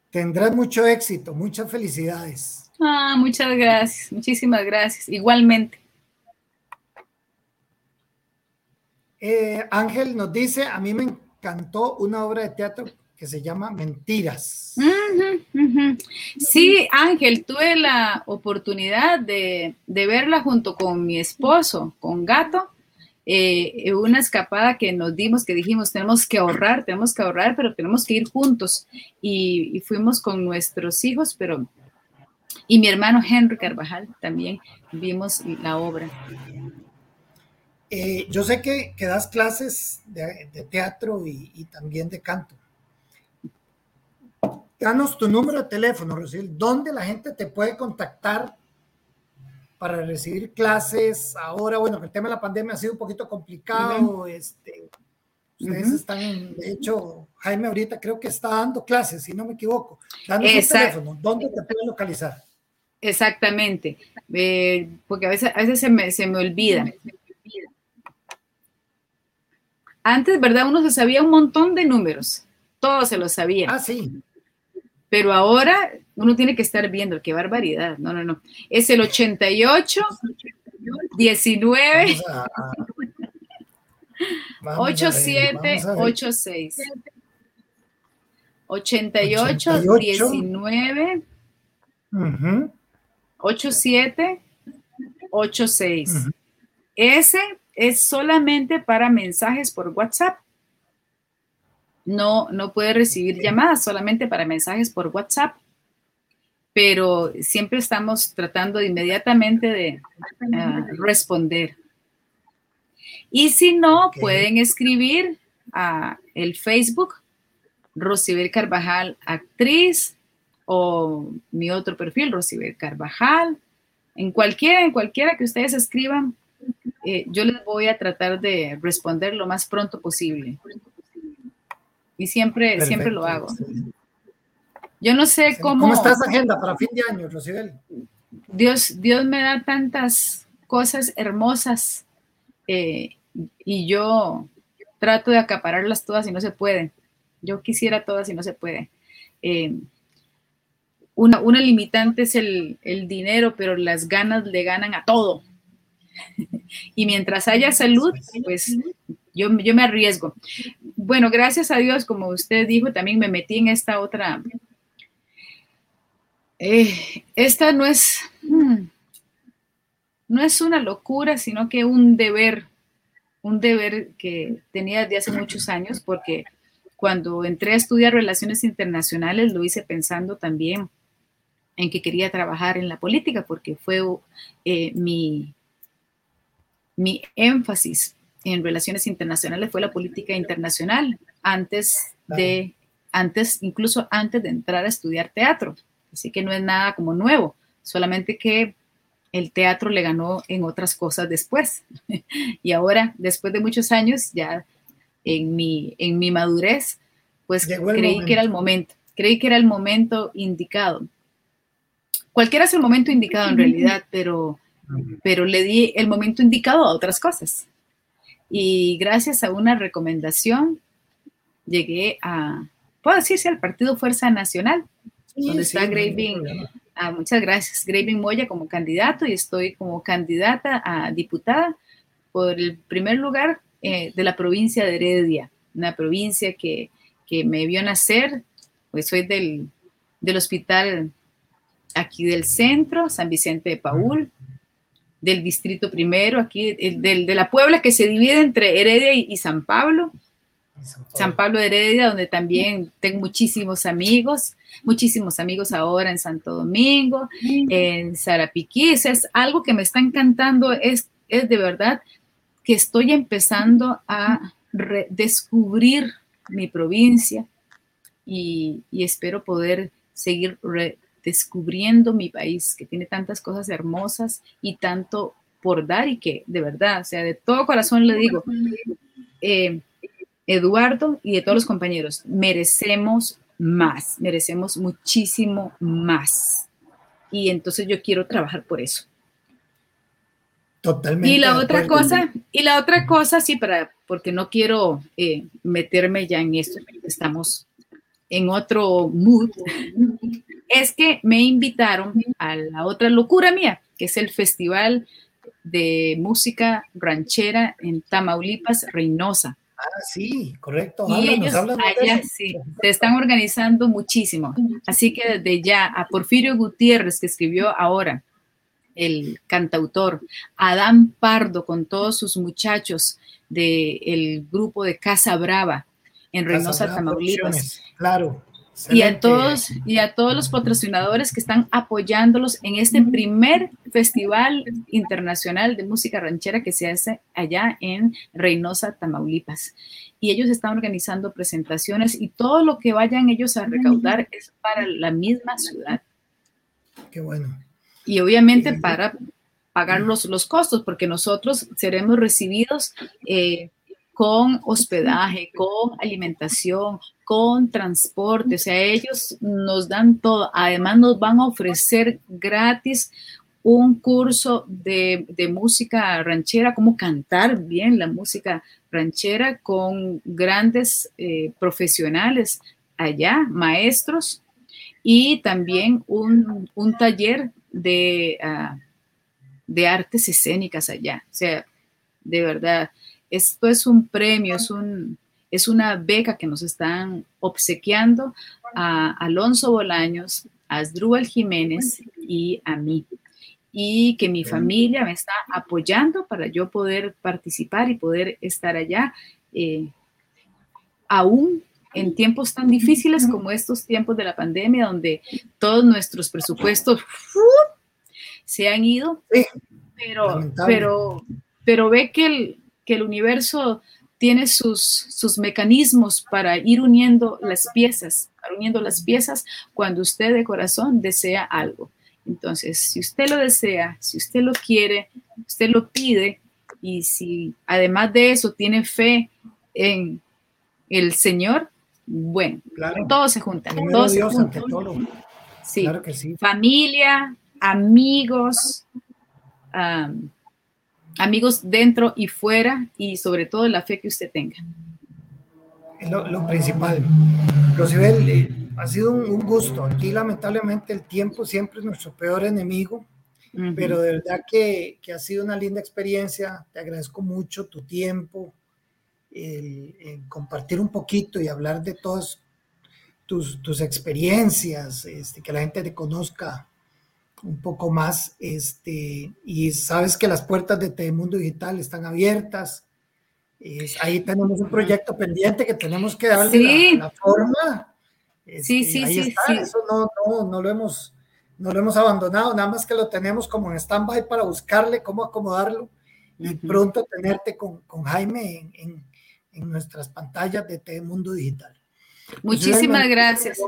Tendrás mucho éxito, muchas felicidades. Ah, muchas gracias, muchísimas gracias. Igualmente. Eh, Ángel nos dice, a mí me encantó una obra de teatro que se llama Mentiras. Sí, Ángel, tuve la oportunidad de, verla junto con mi esposo, con Gato, eh, una escapada que nos dimos, que dijimos, tenemos que ahorrar, tenemos que ahorrar, pero tenemos que ir juntos. y fuimos con nuestros hijos, pero y mi hermano Henry Carvajal también vimos la obra. Eh, yo sé que, que, das clases de, teatro y, también de canto. Danos tu número de teléfono, Rosil, ¿dónde la gente te puede contactar para recibir clases? Ahora, bueno, el tema de la pandemia ha sido un poquito complicado. este, ustedes están, de hecho, Jaime ahorita creo que está dando clases, si no me equivoco. Danos tu teléfono, ¿dónde te pueden localizar? Exactamente, eh, porque a veces, a veces se, me, se me olvida. Antes, ¿verdad? Uno se sabía un montón de números, todos se lo sabía. Ah, sí. Pero ahora uno tiene que estar viendo, qué barbaridad. No, no, no. Es el 88, 19. 8786 88 19 87 86. Ese es solamente para mensajes por WhatsApp. No, no puede recibir llamadas, solamente para mensajes por WhatsApp. Pero siempre estamos tratando de inmediatamente de ah, responder. Y si no, pueden escribir a el Facebook, Rosibel Carvajal, actriz, o mi otro perfil, Rosibel Carvajal. En cualquiera, en cualquiera que ustedes escriban, eh, yo les voy a tratar de responder lo más pronto posible. Y siempre, siempre lo hago. Yo no sé cómo. ¿Cómo está esa agenda para fin de año, Rosibel? Dios, Dios me da tantas cosas hermosas eh, y yo trato de acapararlas todas y no se puede. Yo quisiera todas y no se puede. Eh, una, una, limitante es el, el, dinero, pero las ganas le ganan a todo. y mientras haya salud, pues yo, yo me arriesgo. Bueno, gracias a Dios, como usted dijo, también me metí en esta otra. Eh, esta no es, hmm, no es una locura, sino que un deber, un deber que tenía desde hace muchos años, porque cuando entré a estudiar relaciones internacionales lo hice pensando también en que quería trabajar en la política, porque fue eh, mi, mi énfasis en relaciones internacionales fue la política internacional antes de, antes, incluso antes de entrar a estudiar teatro. Así que no es nada como nuevo, solamente que el teatro le ganó en otras cosas después. y ahora, después de muchos años, ya en mi, en mi madurez, pues creí que era el momento, creí que era el momento indicado. Cualquiera es el momento indicado en realidad, pero, pero le di el momento indicado a otras cosas. Y gracias a una recomendación llegué a, puedo decirse, al Partido Fuerza Nacional, donde está Graving. Ah, muchas gracias, Graving Moya como candidato y estoy como candidata a diputada por el primer lugar eh, de la provincia de Heredia, una provincia que, que me vio nacer, pues soy del, del hospital aquí del centro, San Vicente de Paul, del distrito primero, aquí, del, de la Puebla que se divide entre Heredia y, San Pablo. San Pablo de Heredia, donde también tengo muchísimos amigos, muchísimos amigos ahora en Santo Domingo, en Sarapiquí. es algo que me está encantando, es, es de verdad que estoy empezando a descubrir mi provincia y, y espero poder seguir descubriendo mi país, que tiene tantas cosas hermosas y tanto por dar y que de verdad, o sea, de todo corazón le digo, eh, Eduardo y de todos los compañeros, merecemos más, merecemos muchísimo más. Y entonces yo quiero trabajar por eso. Totalmente. Y la otra cosa, y la otra cosa, sí, para, porque no quiero eh, meterme ya en esto, estamos en otro mood, es que me invitaron a la otra locura mía, que es el Festival de Música Ranchera en Tamaulipas, Reynosa. Ah, sí, correcto. Y ellos allá sí, se están organizando muchísimo. Así que desde ya a Porfirio Gutiérrez, que escribió ahora, el cantautor, Adán Pardo con todos sus muchachos del grupo de Casa Brava en Reynosa, Tamaulipas. Claro. Y a, todos, y a todos los patrocinadores que están apoyándolos en este primer festival internacional de música ranchera que se hace allá en Reynosa, Tamaulipas. Y ellos están organizando presentaciones y todo lo que vayan ellos a recaudar es para la misma ciudad. Qué bueno. Y obviamente para pagar los, los costos, porque nosotros seremos recibidos eh, con hospedaje, con alimentación, con transporte, o sea, ellos nos dan todo, además nos van a ofrecer gratis un curso de, música ranchera, cómo cantar bien la música ranchera con grandes eh, profesionales allá, maestros, y también un, taller de, ah, de artes escénicas allá. O sea, de verdad, Esto es un premio, es, un, es una beca que nos están obsequiando a Alonso Bolaños, a Asdrúbal Jiménez y a mí. Y que mi familia me está apoyando para yo poder participar y poder estar allá, eh, aún en tiempos tan difíciles como estos tiempos de la pandemia, donde todos nuestros presupuestos se han ido, pero, pero, pero ve que el, que el universo tiene sus, sus mecanismos para ir uniendo las piezas, uniendo las piezas cuando usted de corazón desea algo. Entonces, si usted lo desea, si usted lo quiere, usted lo pide y si además de eso tiene fe en el Señor, bueno, todo se junta. Todo se junta. Sí. Claro que sí. Familia, amigos, amigos dentro y fuera y sobre todo la fe que usted tenga. Lo, lo principal. Rosibel, eh, ha sido un, gusto. Aquí lamentablemente el tiempo siempre es nuestro peor enemigo, pero de verdad que, que, ha sido una linda experiencia. Te agradezco mucho tu tiempo, el, compartir un poquito y hablar de todas tus, tus experiencias, este, que la gente te conozca un poco más, este, y sabes que las puertas de Telemundo Digital están abiertas. ahí tenemos un proyecto pendiente que tenemos que darle la, forma. sí, este, sí, sí, Eso no, no, no, lo hemos, no lo hemos abandonado, nada más que lo tenemos como en stand-by para buscarle cómo acomodarlo y pronto tenerte con, con Jaime en, en, nuestras pantallas de Telemundo Digital. Muchísimas gracias.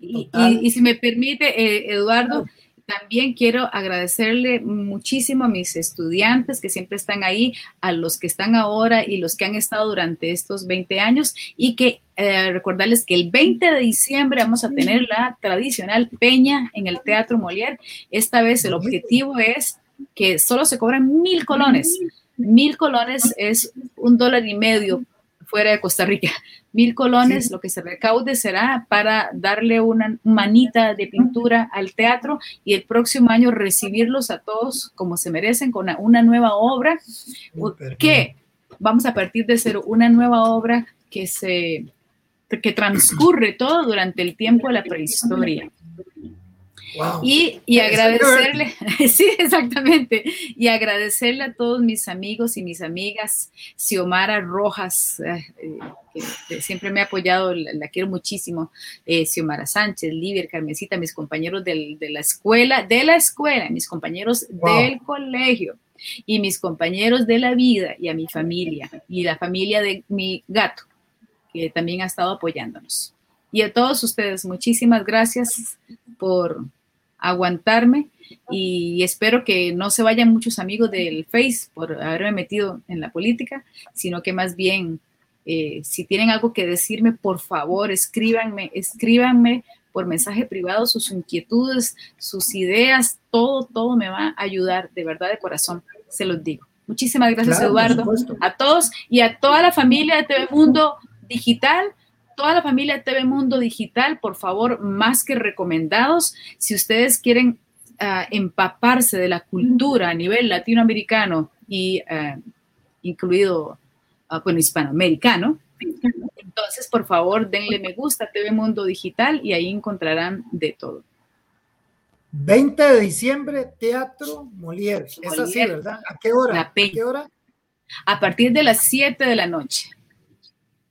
Y, y, si me permite, eh, Eduardo, también quiero agradecerle muchísimo a mis estudiantes que siempre están ahí, a los que están ahora y los que han estado durante estos 20 años y que eh, recordarles que el 20 de diciembre vamos a tener la tradicional peña en el Teatro Molière. Esta vez el objetivo es que solo se cobran mil colones. Mil colones es un dólar y medio fuera de Costa Rica. Mil colones, lo que se recaude será para darle una manita de pintura al teatro y el próximo año recibirlos a todos como se merecen con una, nueva obra que vamos a partir de cero, una nueva obra que se que transcurre todo durante el tiempo de la prehistoria. Y, y agradecerle, sí, exactamente, y agradecerle a todos mis amigos y mis amigas, Xiomara Rojas, eh, eh, que siempre me ha apoyado, la, quiero muchísimo, eh, Xiomara Sánchez, Liber, Carmencita, mis compañeros de la escuela, de la escuela, mis compañeros del colegio y mis compañeros de la vida y a mi familia y la familia de mi gato, que también ha estado apoyándonos. Y a todos ustedes, muchísimas gracias por, aguantarme y espero que no se vayan muchos amigos del Face por haberme metido en la política, sino que más bien, eh, si tienen algo que decirme, por favor, escríbanme, escríbanme por mensaje privado sus inquietudes, sus ideas, todo, todo me va a ayudar, de verdad, de corazón, se los digo. Muchísimas gracias, Eduardo, a todos y a toda la familia de TV Mundo Digital toda la familia TV Mundo Digital, por favor, más que recomendados, si ustedes quieren ah, empaparse de la cultura a nivel latinoamericano y ah, incluido, uh, bueno, hispanoamericano, entonces, por favor, denle me gusta a TV Mundo Digital y ahí encontrarán de todo. 20 de diciembre, Teatro Molière. Es así, ¿verdad? ¿A qué hora? ¿A qué hora? A partir de las 7 de la noche.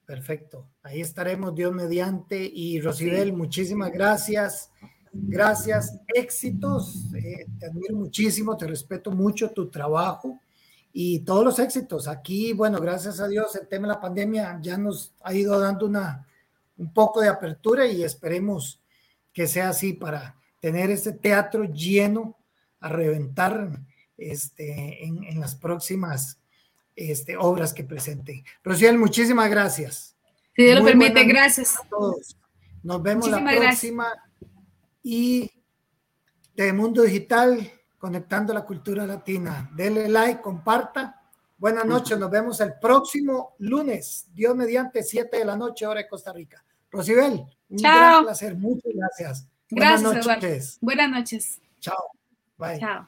Perfecto. Ahí estaremos, Dios mediante. Y Rosibel, muchísimas gracias. Gracias, éxitos. Eh, te admiro muchísimo, te respeto mucho tu trabajo y todos los éxitos. Aquí, bueno, gracias a Dios, el tema de la pandemia ya nos ha ido dando una, un poco de apertura y esperemos que sea así para tener ese teatro lleno a reventar este, en, en las próximas este, obras que presente. Rociel, muchísimas gracias. Si Dios lo permite, gracias. A todos. Nos vemos la próxima. Y de Mundo Digital, conectando la cultura latina. Dele like, comparta. Buenas noches, nos vemos el próximo lunes, Dios mediante, 7 de la noche, hora de Costa Rica. Rosibel, un gran placer, muchas gracias. Gracias, Buenas noches. Buenas noches. Chao. Bye. Chao.